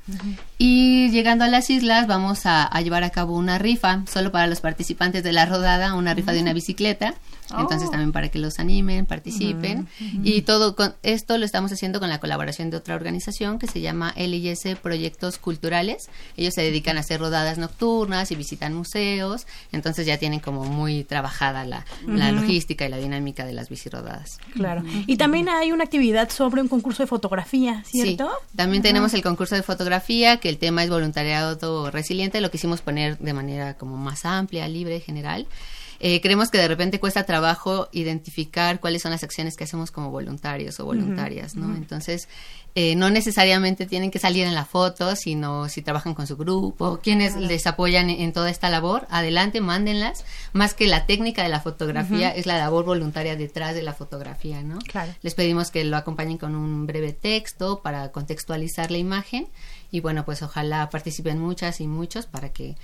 Y llegando a las islas vamos a, a llevar a cabo una rifa, solo para los participantes de la rodada, una rifa de una bicicleta. Entonces Oh. también para que los animen, participen. Y todo con esto lo estamos haciendo con la colaboración de otra organización que se llama LIS Proyectos Culturales. Ellos se dedican a hacer rodadas nocturnas y visitan museos. Entonces ya tienen como muy trabajada la, logística y la dinámica de las bicirodadas. Claro. Y también hay una actividad sobre un concurso de fotografía, ¿cierto? Sí, también Ajá. tenemos el concurso de fotografía, que el tema es voluntariado resiliente, lo quisimos poner de manera como más amplia, libre, general. Eh, creemos que de repente cuesta trabajo identificar cuáles son las acciones que hacemos como voluntarios o voluntarias, ¿no? Entonces, eh, no necesariamente tienen que salir en la foto, sino si trabajan con su grupo, quienes Claro. les apoyan en, en toda esta labor, adelante, mándenlas. Más que la técnica de la fotografía, es la labor voluntaria detrás de la fotografía, ¿no? Claro. Les pedimos que lo acompañen con un breve texto para contextualizar la imagen y bueno, pues ojalá participen muchas y muchos para que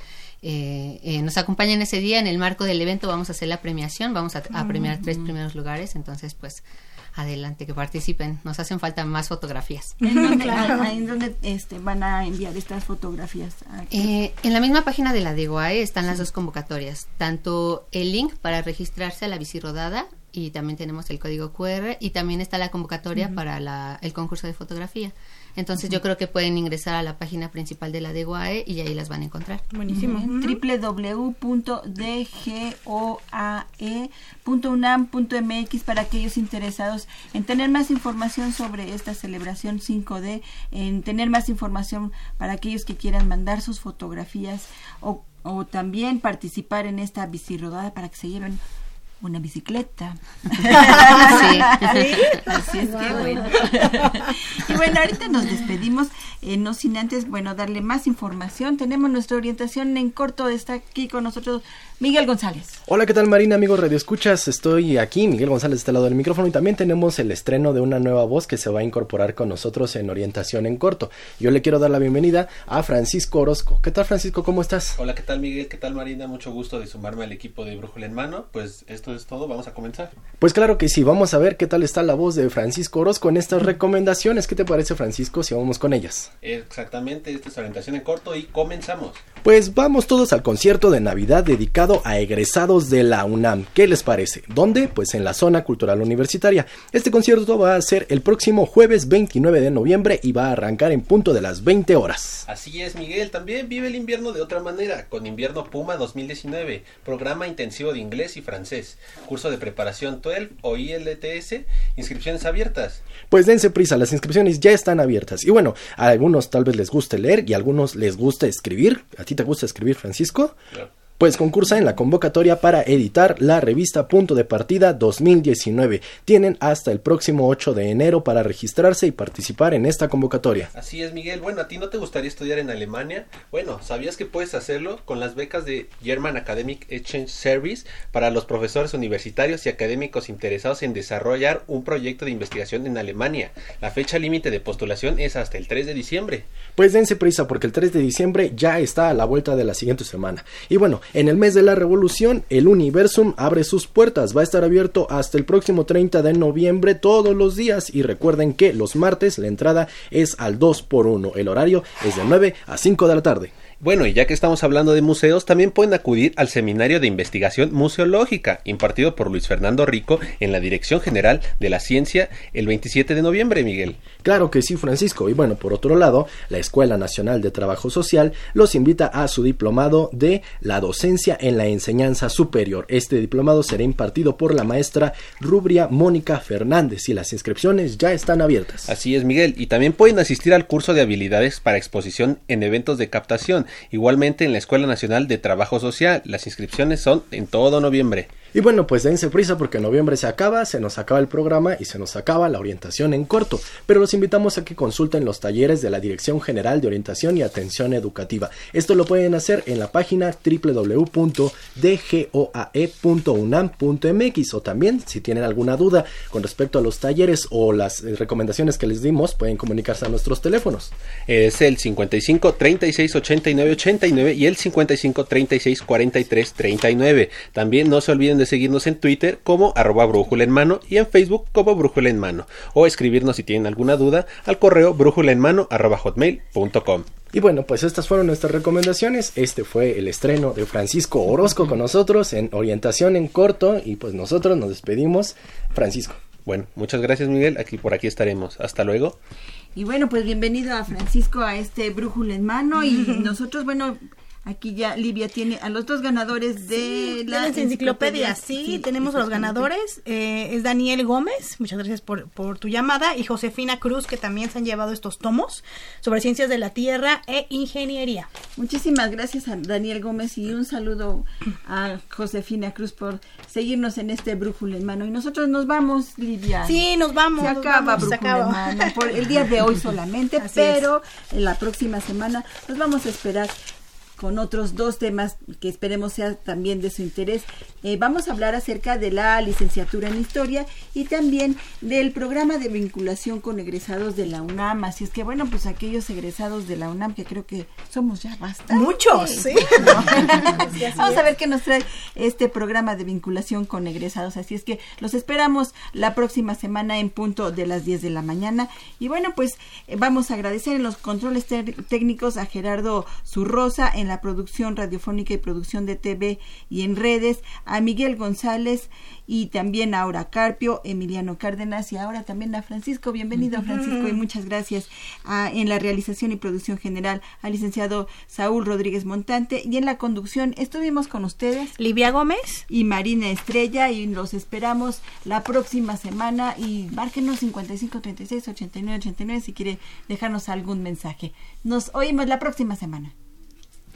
eh, eh, nos acompañen ese día. En el marco del evento vamos a hacer la premiación, vamos a, a premiar tres primeros lugares, entonces pues adelante que participen. Nos hacen falta más fotografías. ¿En dónde, en dónde, este, van a enviar estas fotografías? Eh, en la misma página de la DEGOAE están las dos convocatorias, tanto el link para registrarse a la bicirodada y también tenemos el código QR y también está la convocatoria para la- el concurso de fotografía. Entonces yo creo que pueden ingresar a la página principal de la DEGOAE y ahí las van a encontrar. Buenísimo. www.dgoae.unam.mx para aquellos interesados en tener más información sobre esta celebración 5D, en tener más información para aquellos que quieran mandar sus fotografías o, o también participar en esta bicirodada para que se lleven una bicicleta. Sí. Así es que bueno. y bueno, ahorita nos despedimos, eh, no sin antes, bueno, darle más información. Tenemos nuestra orientación en corto, está aquí con nosotros Miguel González. Hola, ¿qué tal Marina, amigos Radio Escuchas? Estoy aquí, Miguel González, de este lado del micrófono, y también tenemos el estreno de una nueva voz que se va a incorporar con nosotros en Orientación en Corto. Yo le quiero dar la bienvenida a Francisco Orozco. ¿Qué tal, Francisco? ¿Cómo estás? Hola, ¿qué tal Miguel? ¿Qué tal Marina? Mucho gusto de sumarme al equipo de Brújula en Mano. Pues esto es todo, vamos a comenzar. Pues claro que sí, vamos a ver qué tal está la voz de Francisco Orozco en estas recomendaciones. ¿Qué te parece, Francisco, si vamos con ellas? Exactamente, esta es orientación en corto y comenzamos. Pues vamos todos al concierto de Navidad dedicado a egresados de la UNAM. ¿Qué les parece? ¿Dónde? Pues en la zona cultural universitaria. Este concierto va a ser el próximo jueves 29 de noviembre y va a arrancar en punto de las 20 horas. Así es, Miguel, también vive el invierno de otra manera, con Invierno Puma 2019, programa intensivo de inglés y francés, curso de preparación 12 o ILTS, inscripciones abiertas. Pues dense prisa, las inscripciones ya están abiertas. Y bueno, a algunos tal vez les guste leer y a algunos les gusta escribir. ¿A ti te gusta escribir, Francisco? Pues concursa en la convocatoria para editar la revista Punto de Partida 2019. Tienen hasta el próximo 8 de enero para registrarse y participar en esta convocatoria. Así es, Miguel. Bueno, ¿a ti no te gustaría estudiar en Alemania? Bueno, ¿sabías que puedes hacerlo con las becas de German Academic Exchange Service para los profesores universitarios y académicos interesados en desarrollar un proyecto de investigación en Alemania? La fecha límite de postulación es hasta el 3 de diciembre. Pues dense prisa porque el 3 de diciembre ya está a la vuelta de la siguiente semana. Y bueno, en el mes de la revolución, el Universum abre sus puertas. Va a estar abierto hasta el próximo 30 de noviembre todos los días. Y recuerden que los martes la entrada es al 2 por 1 El horario es de 9 a 5 de la tarde. Bueno, y ya que estamos hablando de museos, también pueden acudir al Seminario de Investigación Museológica, impartido por Luis Fernando Rico en la Dirección General de la Ciencia el 27 de noviembre, Miguel. Claro que sí, Francisco. Y bueno, por otro lado, la Escuela Nacional de Trabajo Social los invita a su diplomado de la docencia en la enseñanza superior. Este diplomado será impartido por la maestra Rubria Mónica Fernández y las inscripciones ya están abiertas. Así es, Miguel. Y también pueden asistir al curso de habilidades para exposición en eventos de captación igualmente en la Escuela Nacional de Trabajo Social. Las inscripciones son en todo noviembre. Y bueno, pues dense prisa porque noviembre se acaba, se nos acaba el programa y se nos acaba la orientación en corto. Pero los invitamos a que consulten los talleres de la Dirección General de Orientación y Atención Educativa. Esto lo pueden hacer en la página www.dgoae.unam.mx o también si tienen alguna duda con respecto a los talleres o las eh, recomendaciones que les dimos, pueden comunicarse a nuestros teléfonos. Es el 55 36 89 89 y el 55 36 43 39. También no se olviden de seguirnos en Twitter como arroba brújula en mano y en Facebook como brújula en mano o escribirnos si tienen alguna duda al correo brújula en mano arroba hotmail.com. Y bueno, pues estas fueron nuestras recomendaciones. Este fue el estreno de Francisco Orozco con nosotros en orientación en corto y pues nosotros nos despedimos. Francisco. Bueno, muchas gracias Miguel, aquí por aquí estaremos. Hasta luego. Y bueno, pues bienvenido a Francisco a este brújula en mano y nosotros, bueno, Aquí ya Livia tiene a los dos ganadores de la enciclopedia. Sí, tenemos a los ganadores. Eh, es Daniel Gómez, muchas gracias por, por tu llamada, y Josefina Cruz, que también se han llevado estos tomos sobre ciencias de la tierra e ingeniería. Muchísimas gracias a Daniel Gómez y un saludo a Josefina Cruz por seguirnos en este brújula en mano. Y nosotros nos vamos, Livia. Sí, nos vamos. Se acaba brújula en mano por el día de hoy solamente, pero en la próxima semana nos vamos a esperar con otros dos temas que esperemos sea también de su interés. Eh, vamos a hablar acerca de la licenciatura en historia y también del programa de vinculación con egresados de la UNAM. Así es que, bueno, pues aquellos egresados de la UNAM, que creo que somos ya bastante. Muchos, sí. vamos a ver qué nos trae este programa de vinculación con egresados. Así es que los esperamos la próxima semana en punto de las 10 de la mañana. Y bueno, pues eh, vamos a agradecer en los controles técnicos a Gerardo Zurrosa en la producción radiofónica y producción de TV y en redes, a Miguel González y también a Aura Carpio, Emiliano Cárdenas y ahora también a Francisco. Bienvenido, Francisco, y muchas gracias en la realización y producción general al licenciado Saúl Rodríguez Montante y en la conducción estuvimos con ustedes Livia Gómez y Marina Estrella y los esperamos la próxima semana y márquenos 55 36 89 89 si quiere dejarnos algún mensaje. Nos oímos la próxima semana.